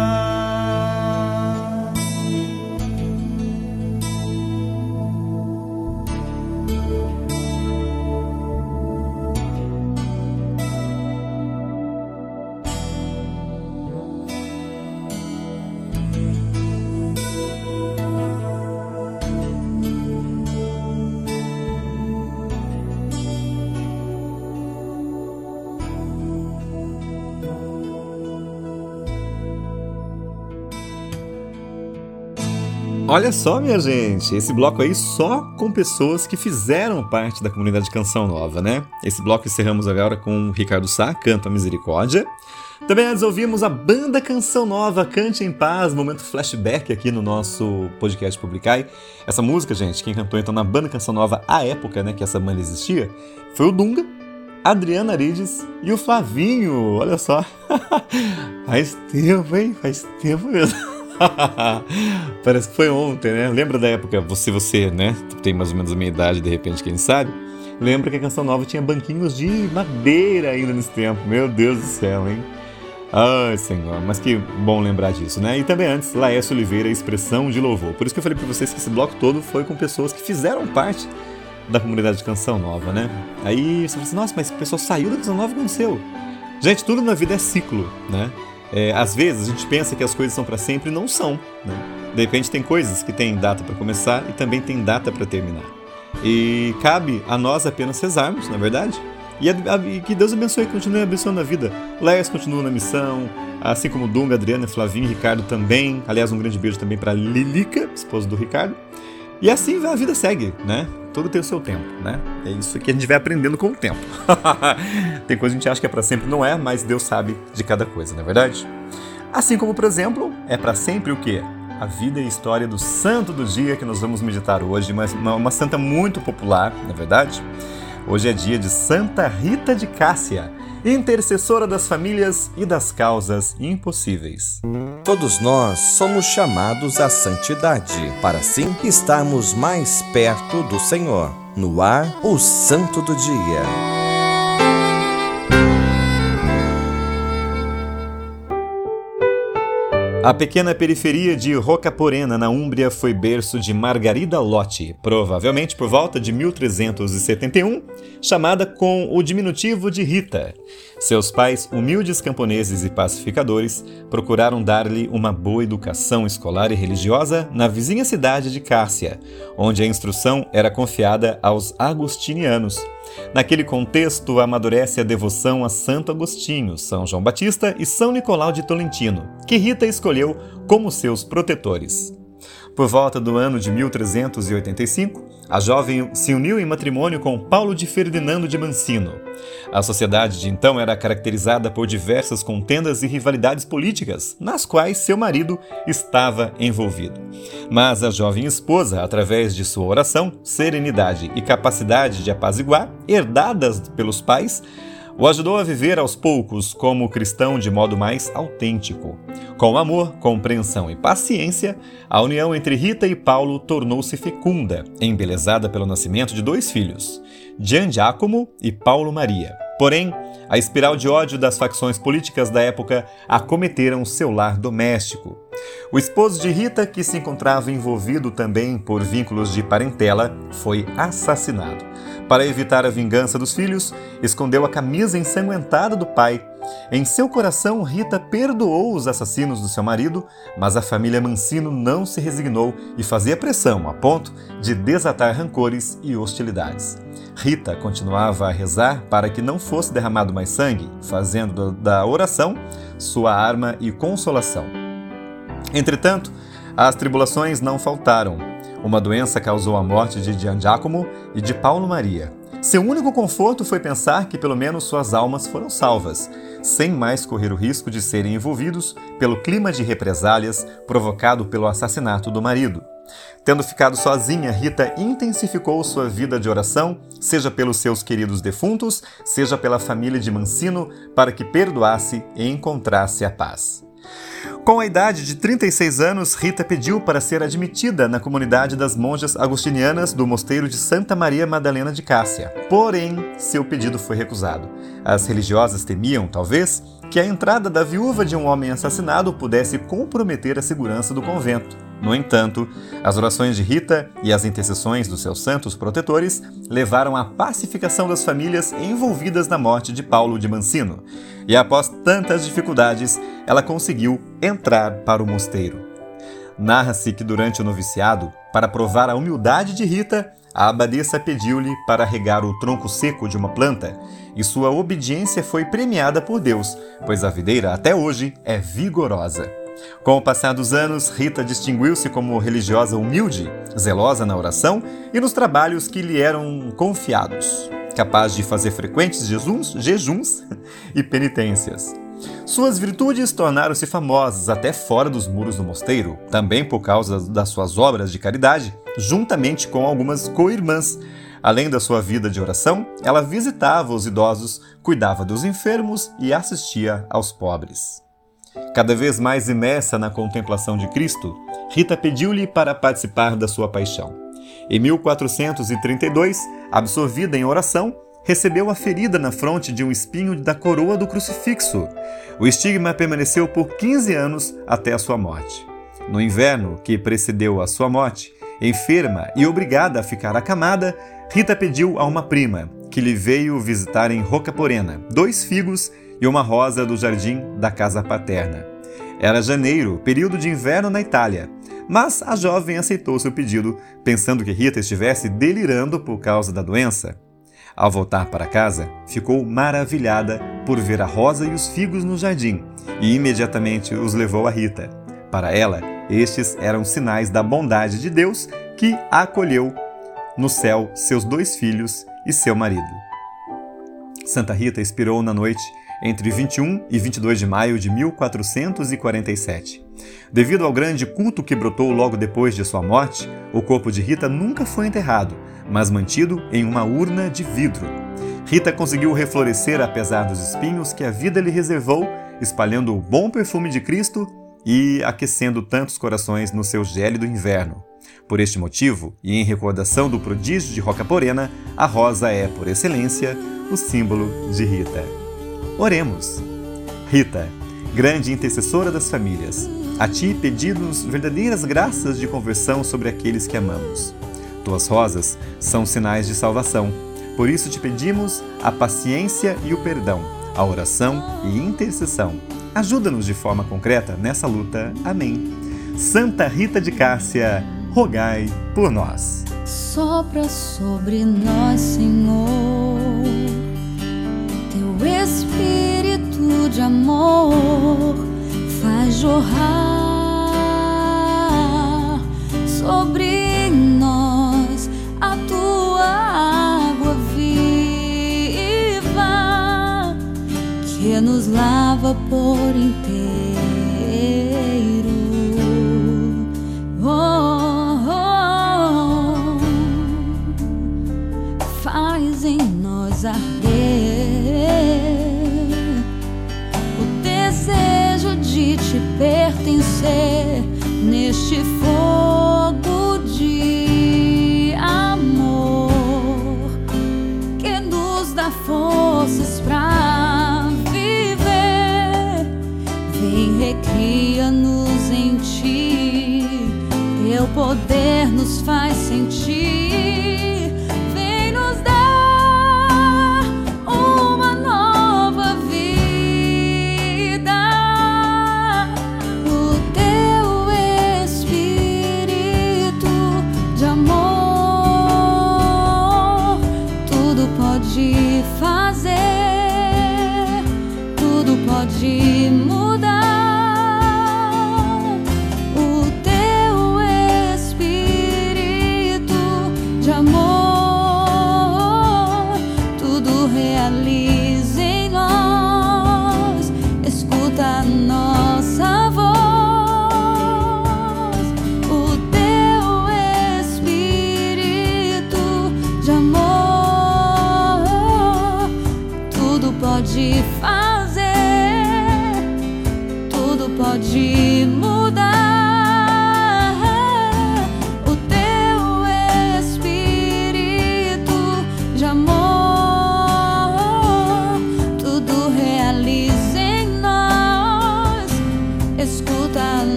Olha só, minha gente, esse bloco aí só com pessoas que fizeram parte da comunidade Canção Nova, né? Esse bloco encerramos agora com o Ricardo Sá, Canto a Misericórdia. Também nós ouvimos a banda Canção Nova, Cante em Paz, momento flashback aqui no nosso podcast Publicai. Essa música, gente, quem cantou então na banda Canção Nova à época, né, que essa banda existia, foi o Dunga. Adriana Arides e o Flavinho. Olha só. Faz tempo, hein? Faz tempo mesmo. Parece que foi ontem, né? Lembra da época, você, você, né? Tem mais ou menos a minha idade, de repente, quem sabe? Lembra que a Canção Nova tinha banquinhos de madeira ainda nesse tempo. Meu Deus do céu, hein? Ai, Senhor, mas que bom lembrar disso, né? E também antes, Laércio Oliveira, expressão de louvor. Por isso que eu falei pra vocês que esse bloco todo foi com pessoas que fizeram parte da comunidade de Canção Nova, né? Aí você fala assim, nossa, mas a pessoa saiu da Canção Nova e aconteceu. Gente, tudo na vida é ciclo, né? É, às vezes a gente pensa que as coisas são para sempre e não são, né? De repente tem coisas que têm data para começar e também tem data para terminar. E cabe a nós apenas rezarmos, na verdade, e, a, a, e que Deus abençoe, continue abençoando a vida. Léas continua na missão, assim como Dunga, Adriana, Flavinho, Ricardo também. Aliás, um grande beijo também para Lilica, esposa do Ricardo. E assim a vida segue, né? Tudo tem o seu tempo, né? É isso que a gente vai aprendendo com o tempo. tem coisa que a gente acha que é para sempre, não é, mas Deus sabe de cada coisa, não é verdade? Assim como, por exemplo, é para sempre o quê? A vida e história do santo do dia que nós vamos meditar hoje, uma, uma, uma santa muito popular, na é verdade? Hoje é dia de Santa Rita de Cássia, intercessora das famílias e das causas impossíveis. Todos nós somos chamados à santidade, para assim estarmos mais perto do Senhor. No ar, o Santo do Dia. A pequena periferia de Rocaporena, na Úmbria, foi berço de Margarida Lotti, provavelmente por volta de 1371, chamada com o diminutivo de Rita. Seus pais, humildes camponeses e pacificadores, procuraram dar-lhe uma boa educação escolar e religiosa na vizinha cidade de Cássia, onde a instrução era confiada aos agostinianos. Naquele contexto, amadurece a devoção a Santo Agostinho, São João Batista e São Nicolau de Tolentino, que Rita escolheu como seus protetores. Por volta do ano de 1385, a jovem se uniu em matrimônio com Paulo de Ferdinando de Mancino. A sociedade de então era caracterizada por diversas contendas e rivalidades políticas, nas quais seu marido estava envolvido. Mas a jovem esposa, através de sua oração, serenidade e capacidade de apaziguar, herdadas pelos pais, o ajudou a viver aos poucos como cristão de modo mais autêntico. Com amor, compreensão e paciência, a união entre Rita e Paulo tornou-se fecunda, embelezada pelo nascimento de dois filhos, Gian Giacomo e Paulo Maria. Porém, a espiral de ódio das facções políticas da época acometeram seu lar doméstico. O esposo de Rita, que se encontrava envolvido também por vínculos de parentela, foi assassinado. Para evitar a vingança dos filhos, escondeu a camisa ensanguentada do pai. Em seu coração, Rita perdoou os assassinos do seu marido, mas a família Mancino não se resignou e fazia pressão a ponto de desatar rancores e hostilidades. Rita continuava a rezar para que não fosse derramado mais sangue, fazendo da oração sua arma e consolação. Entretanto, as tribulações não faltaram. Uma doença causou a morte de Gian Giacomo e de Paulo Maria. Seu único conforto foi pensar que pelo menos suas almas foram salvas, sem mais correr o risco de serem envolvidos pelo clima de represálias provocado pelo assassinato do marido. Tendo ficado sozinha, Rita intensificou sua vida de oração, seja pelos seus queridos defuntos, seja pela família de Mancino, para que perdoasse e encontrasse a paz. Com a idade de 36 anos, Rita pediu para ser admitida na comunidade das monjas agostinianas do mosteiro de Santa Maria Madalena de Cássia. Porém, seu pedido foi recusado. As religiosas temiam, talvez, que a entrada da viúva de um homem assassinado pudesse comprometer a segurança do convento. No entanto, as orações de Rita e as intercessões dos seus santos protetores levaram à pacificação das famílias envolvidas na morte de Paulo de Mancino, e após tantas dificuldades, ela conseguiu entrar para o mosteiro. Narra-se que durante o noviciado, para provar a humildade de Rita, a abadesa pediu-lhe para regar o tronco seco de uma planta, e sua obediência foi premiada por Deus, pois a videira até hoje é vigorosa. Com o passar dos anos, Rita distinguiu-se como religiosa humilde, zelosa na oração e nos trabalhos que lhe eram confiados, capaz de fazer frequentes jejuns, jejuns e penitências. Suas virtudes tornaram-se famosas até fora dos muros do mosteiro, também por causa das suas obras de caridade, juntamente com algumas co-irmãs, Além da sua vida de oração, ela visitava os idosos, cuidava dos enfermos e assistia aos pobres. Cada vez mais imersa na contemplação de Cristo, Rita pediu-lhe para participar da sua paixão. Em 1432, absorvida em oração, recebeu a ferida na fronte de um espinho da coroa do crucifixo. O estigma permaneceu por 15 anos até a sua morte. No inverno que precedeu a sua morte, enferma e obrigada a ficar acamada, Rita pediu a uma prima, que lhe veio visitar em Rocaporena, dois figos e uma rosa do jardim da casa paterna. Era janeiro, período de inverno na Itália, mas a jovem aceitou seu pedido, pensando que Rita estivesse delirando por causa da doença. Ao voltar para casa, ficou maravilhada por ver a rosa e os figos no jardim e imediatamente os levou a Rita. Para ela, estes eram sinais da bondade de Deus que acolheu no céu seus dois filhos e seu marido. Santa Rita expirou na noite entre 21 e 22 de maio de 1447. Devido ao grande culto que brotou logo depois de sua morte, o corpo de Rita nunca foi enterrado, mas mantido em uma urna de vidro. Rita conseguiu reflorescer apesar dos espinhos que a vida lhe reservou, espalhando o bom perfume de Cristo e aquecendo tantos corações no seu gélido inverno. Por este motivo, e em recordação do prodígio de Rocaporena, a rosa é, por excelência, o símbolo de Rita. Oremos. Rita, grande intercessora das famílias, a ti pedimos verdadeiras graças de conversão sobre aqueles que amamos. Tuas rosas são sinais de salvação. Por isso te pedimos a paciência e o perdão, a oração e intercessão. Ajuda-nos de forma concreta nessa luta. Amém. Santa Rita de Cássia, rogai por nós. Sopra sobre nós, Senhor, espírito de amor faz jorrar sobre nós a tua água viva que nos lava por inteiro. Oh, oh, oh. faz em nós arder say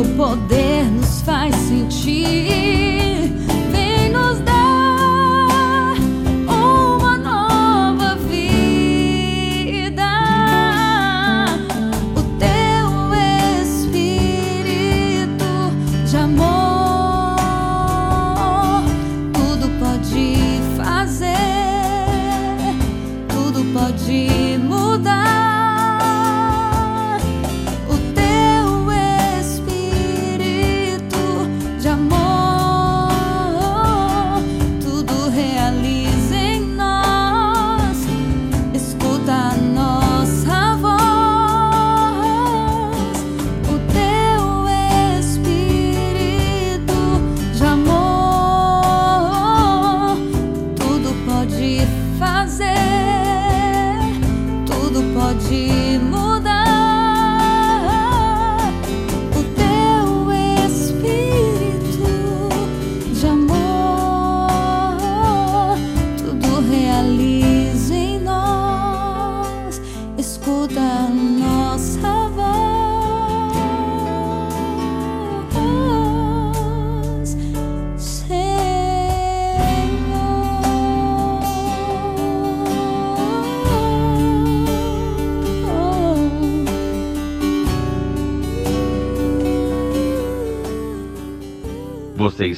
Teu poder nos faz sentir.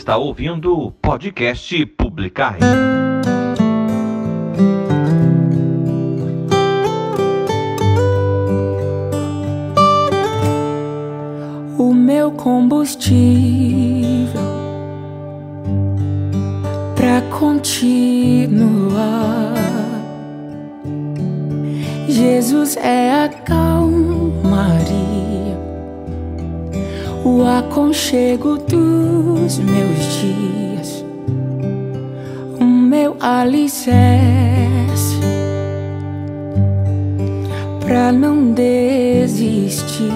Está ouvindo o podcast Publicar. o meu combustível pra continuar. Jesus é a calmaria, o aconchego dos meus dias, o meu alicerce pra não desistir.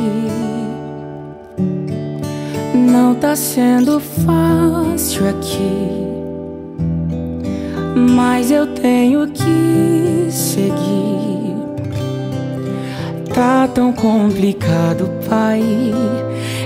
Não tá sendo fácil aqui, mas eu tenho que seguir. Tá tão complicado, pai.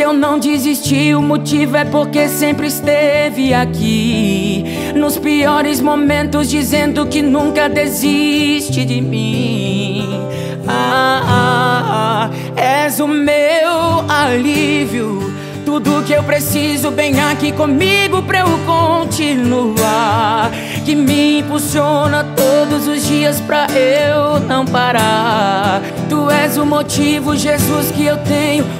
Eu não desisti, o motivo é porque sempre esteve aqui. Nos piores momentos, dizendo que nunca desiste de mim. Ah, ah, ah, és o meu alívio. Tudo que eu preciso, bem aqui comigo pra eu continuar. Que me impulsiona todos os dias pra eu não parar. Tu és o motivo, Jesus, que eu tenho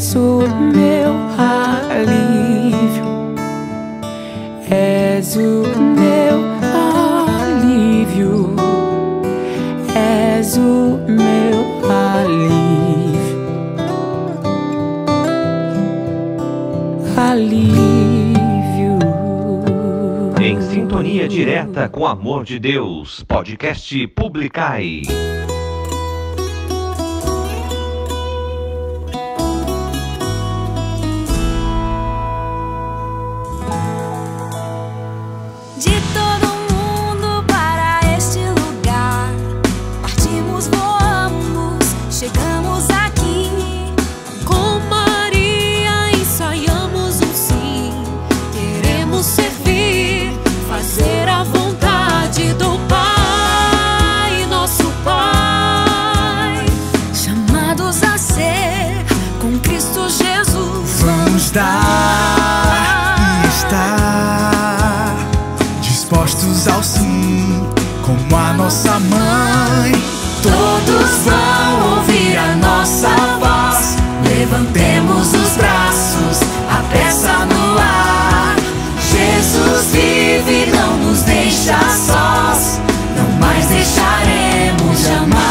És o meu alívio, és o meu alívio, és o meu alívio. alívio. Em sintonia direta com o amor de Deus, podcast Publicai. nossa mãe. Todos vão ouvir a nossa voz. Levantemos os braços, a peça no ar. Jesus vive, não nos deixa sós. Não mais deixaremos de amar.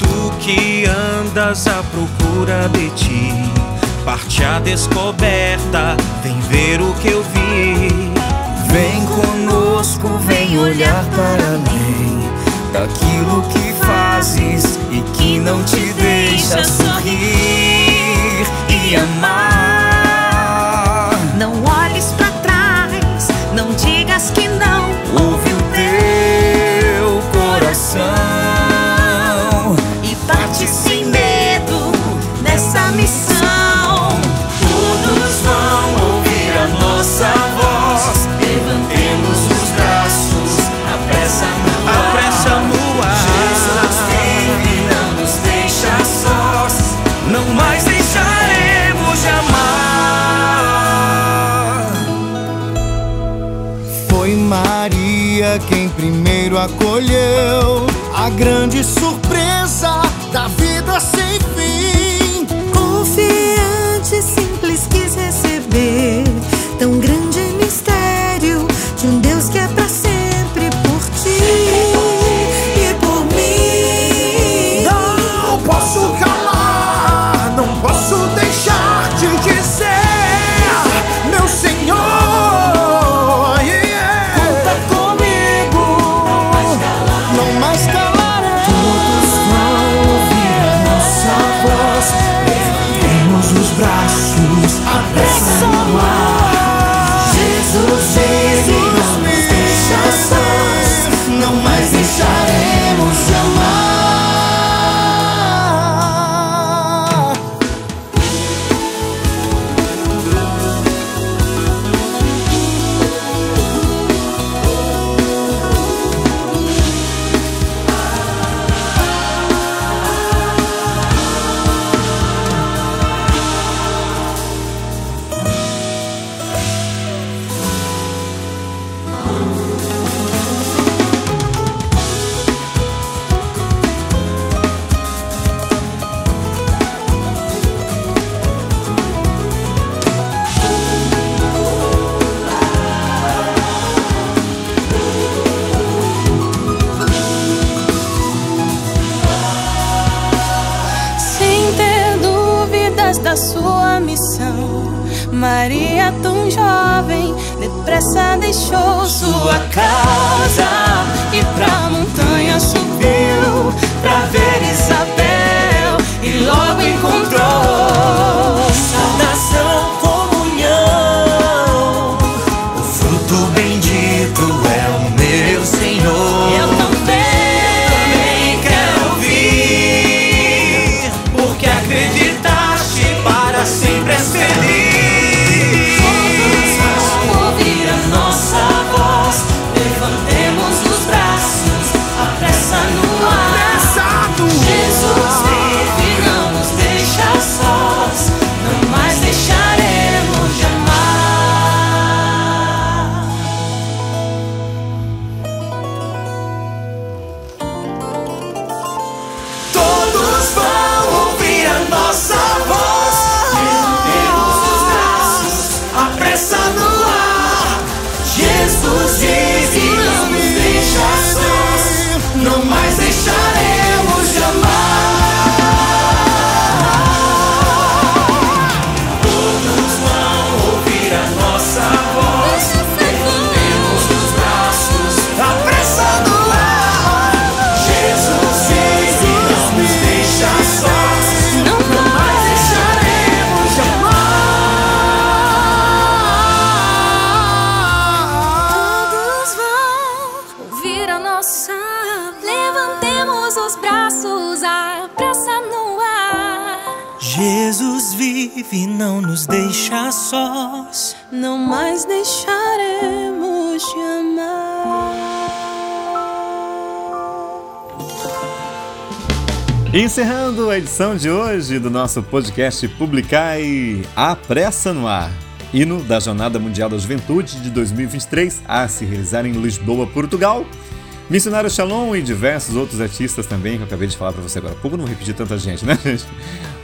Tu que andas à procura de ti. Parte a descoberta, vem ver o que eu vi convém olhar para mim daquilo que fazes e que não te deixa sorrir e amar. edição de hoje do nosso podcast Publicai A Pressa no Ar, hino da Jornada Mundial da Juventude de 2023 a se realizar em Lisboa, Portugal. Missionário Shalom e diversos outros artistas também, que eu acabei de falar para você agora. Pouco não repetir tanta gente, né, gente?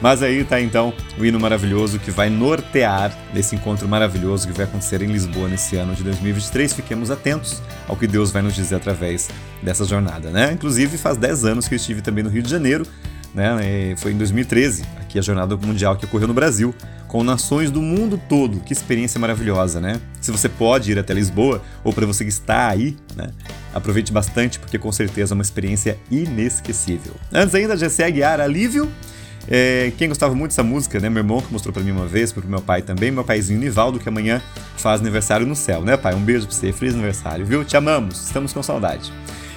Mas aí tá então o hino maravilhoso que vai nortear desse encontro maravilhoso que vai acontecer em Lisboa nesse ano de 2023. Fiquemos atentos ao que Deus vai nos dizer através dessa jornada, né? Inclusive, faz 10 anos que eu estive também no Rio de Janeiro né? Foi em 2013, aqui a jornada mundial que ocorreu no Brasil, com nações do mundo todo. Que experiência maravilhosa, né? Se você pode ir até Lisboa, ou para você que está aí, né? Aproveite bastante, porque com certeza é uma experiência inesquecível. Antes ainda, já segue Ar Alívio. É, quem gostava muito dessa música, né? Meu irmão que mostrou para mim uma vez, pro meu pai também, meu paizinho Nivaldo, que amanhã faz aniversário no céu, né, pai? Um beijo pra você, feliz aniversário, viu? Te amamos, estamos com saudade.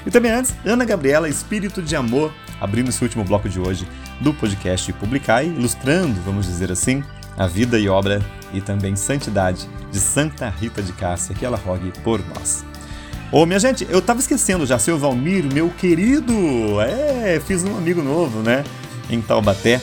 E também antes, Ana Gabriela, Espírito de Amor, abrindo esse último bloco de hoje do podcast Publicai, ilustrando, vamos dizer assim, a vida e obra e também santidade de Santa Rita de Cássia, que ela rogue por nós. Ô, minha gente, eu tava esquecendo já, seu Valmir, meu querido, é, fiz um amigo novo, né, em Taubaté.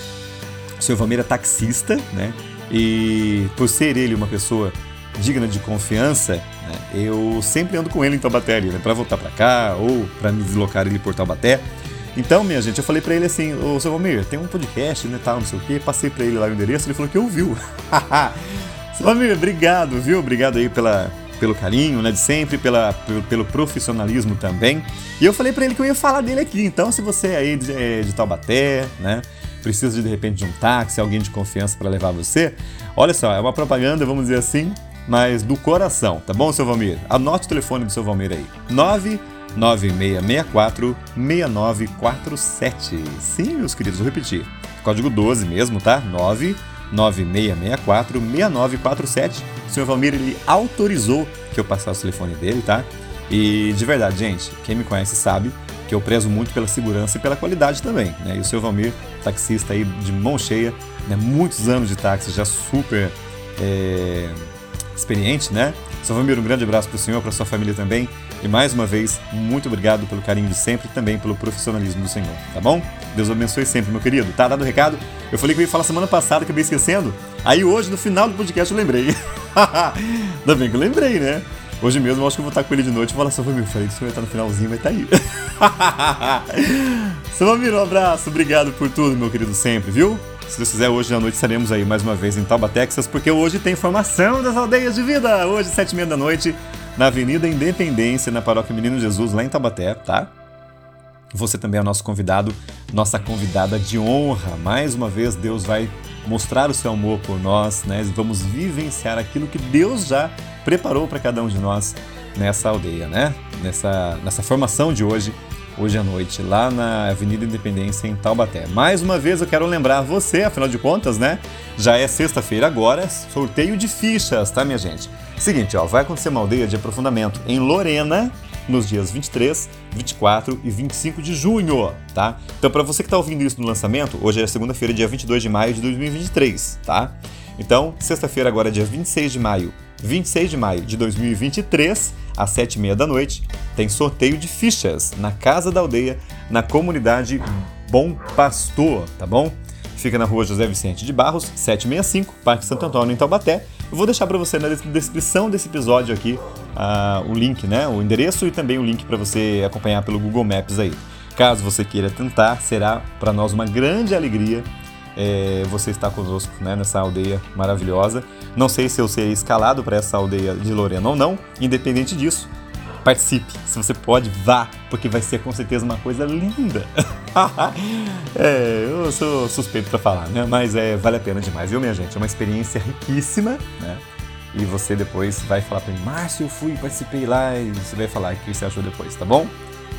Seu Valmir é taxista, né, e por ser ele uma pessoa digna de confiança, né, eu sempre ando com ele em Taubaté né, pra voltar pra cá ou pra me deslocar ele por Taubaté. Então, minha gente, eu falei pra ele assim, ô seu Valmir, tem um podcast, né, tal, não sei o quê, passei pra ele lá o endereço, ele falou que ouviu. seu Valmir, obrigado, viu? Obrigado aí pela, pelo carinho, né, de sempre, pela, pelo, pelo profissionalismo também. E eu falei pra ele que eu ia falar dele aqui, então se você é aí de, é, de Taubaté, né, precisa de, de repente de um táxi, alguém de confiança para levar você, olha só, é uma propaganda, vamos dizer assim, mas do coração, tá bom, seu Valmir? Anote o telefone do seu Valmir aí, 99664 6947. Sim, meus queridos, vou repetir. Código 12 mesmo, tá? 99664 6947. O senhor Valmir, ele autorizou que eu passasse o telefone dele, tá? E de verdade, gente, quem me conhece sabe que eu prezo muito pela segurança e pela qualidade também, né? E o seu Valmir, taxista aí de mão cheia, né? Muitos anos de táxi, já super é, experiente, né? Seu Valmir, um grande abraço para o senhor, para sua família também. E mais uma vez, muito obrigado pelo carinho de sempre e também pelo profissionalismo do senhor, tá bom? Deus abençoe sempre, meu querido. Tá dado o recado? Eu falei que eu ia falar semana passada, acabei esquecendo. Aí hoje, no final do podcast, eu lembrei. Ainda bem que eu lembrei, né? Hoje mesmo eu acho que eu vou estar com ele de noite e vou falar, seu Valmir, falei que senhor vai estar no finalzinho, mas tá aí. Valmir, um abraço, obrigado por tudo, meu querido, sempre, viu? Se Deus quiser, hoje à noite estaremos aí mais uma vez em Tauba, Texas, porque hoje tem formação das aldeias de vida. Hoje, sete e meia da noite, na Avenida Independência, na Paróquia Menino Jesus, lá em Taubaté, tá? Você também é nosso convidado, nossa convidada de honra. Mais uma vez, Deus vai mostrar o seu amor por nós, né? Vamos vivenciar aquilo que Deus já preparou para cada um de nós nessa aldeia, né? Nessa, nessa formação de hoje, hoje à noite, lá na Avenida Independência, em Taubaté. Mais uma vez eu quero lembrar você, afinal de contas, né? Já é sexta-feira agora, sorteio de fichas, tá, minha gente? Seguinte, ó, vai acontecer uma aldeia de aprofundamento em Lorena, nos dias 23, 24 e 25 de junho, tá? Então, para você que está ouvindo isso no lançamento, hoje é segunda-feira, dia 22 de maio de 2023, tá? Então, sexta-feira, agora, dia 26 de maio, 26 de maio de 2023, às 7h30 da noite, tem sorteio de fichas na Casa da Aldeia, na comunidade Bom Pastor, tá bom? Fica na rua José Vicente de Barros, 765, Parque Santo Antônio, em Taubaté. Eu vou deixar para você na descrição desse episódio aqui uh, o link, né? O endereço e também o link para você acompanhar pelo Google Maps aí. Caso você queira tentar, será para nós uma grande alegria é, você estar conosco né, nessa aldeia maravilhosa. Não sei se eu serei escalado para essa aldeia de Lorena ou não, independente disso. Participe, se você pode, vá, porque vai ser com certeza uma coisa linda. é, eu sou suspeito para falar, né? Mas é, vale a pena demais, viu, minha gente? É uma experiência riquíssima, né? E você depois vai falar para mim, Márcio, eu fui, participei lá, e você vai falar o que você achou depois, tá bom?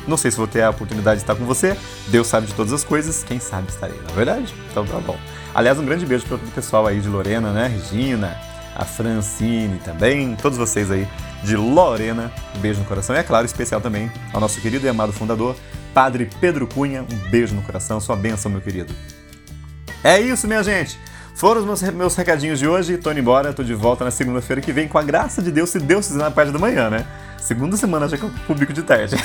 Não sei se vou ter a oportunidade de estar com você. Deus sabe de todas as coisas. Quem sabe estarei, na é verdade? Então tá bom. Aliás, um grande beijo para todo o pessoal aí de Lorena, né? Regina, a Francine também, todos vocês aí de Lorena. Um beijo no coração. E é claro, especial também ao nosso querido e amado fundador, Padre Pedro Cunha. Um beijo no coração, sua bênção, meu querido. É isso, minha gente. Foram os meus, meus recadinhos de hoje. Tô indo embora, tô de volta na segunda-feira que vem, com a graça de Deus, se Deus fizer na parte da manhã, né? Segunda semana já que eu publico de tarde.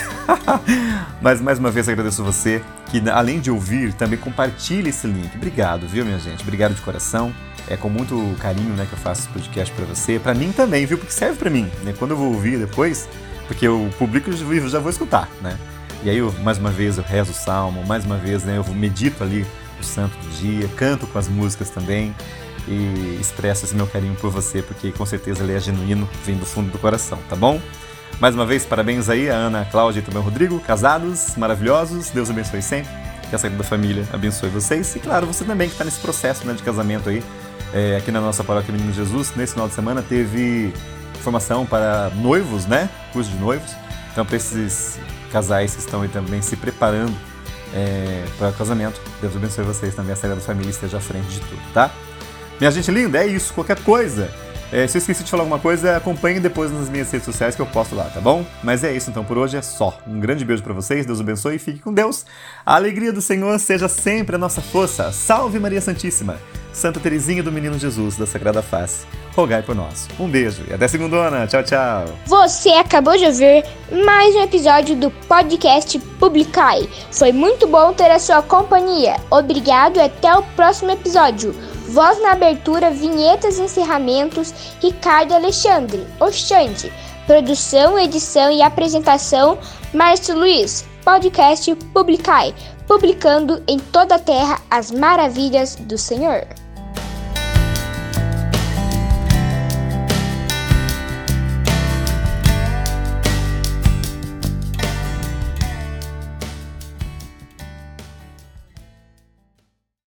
Mas mais uma vez agradeço você que, além de ouvir, também compartilhe esse link. Obrigado, viu, minha gente? Obrigado de coração. É com muito carinho, né, que eu faço esse podcast para você, para mim também, viu? Porque serve para mim, né? Quando eu vou ouvir depois, porque eu publico e já vou escutar, né? E aí, eu, mais uma vez, eu rezo o salmo, mais uma vez, né, eu medito ali o santo do dia, canto com as músicas também e expresso esse meu carinho por você, porque com certeza ele é genuíno, vem do fundo do coração, tá bom? Mais uma vez, parabéns aí a Ana, a Cláudia e também o Rodrigo, casados, maravilhosos, Deus abençoe sempre, que a saída da família abençoe vocês e, claro, você também que está nesse processo né, de casamento aí, é, aqui na nossa paróquia Menino Jesus, nesse final de semana teve formação para noivos, né? Curso de noivos. Então, para esses casais que estão aí também se preparando é, para casamento, Deus abençoe vocês também, a saída da família esteja à frente de tudo, tá? Minha gente linda, é isso. Qualquer coisa, é, se eu esqueci de falar alguma coisa, acompanhe depois nas minhas redes sociais que eu posto lá, tá bom? Mas é isso então, por hoje é só. Um grande beijo para vocês, Deus abençoe e fique com Deus. A alegria do Senhor seja sempre a nossa força. Salve Maria Santíssima, Santa Teresinha do Menino Jesus da Sagrada Face. Rogai por nós. Um beijo e até segundona. Tchau, tchau. Você acabou de ouvir mais um episódio do podcast Publicai. Foi muito bom ter a sua companhia. Obrigado e até o próximo episódio. Voz na abertura, vinhetas e encerramentos, Ricardo Alexandre, Oxande. Produção, edição e apresentação, Márcio Luiz. Podcast Publicai, publicando em toda a terra as maravilhas do Senhor.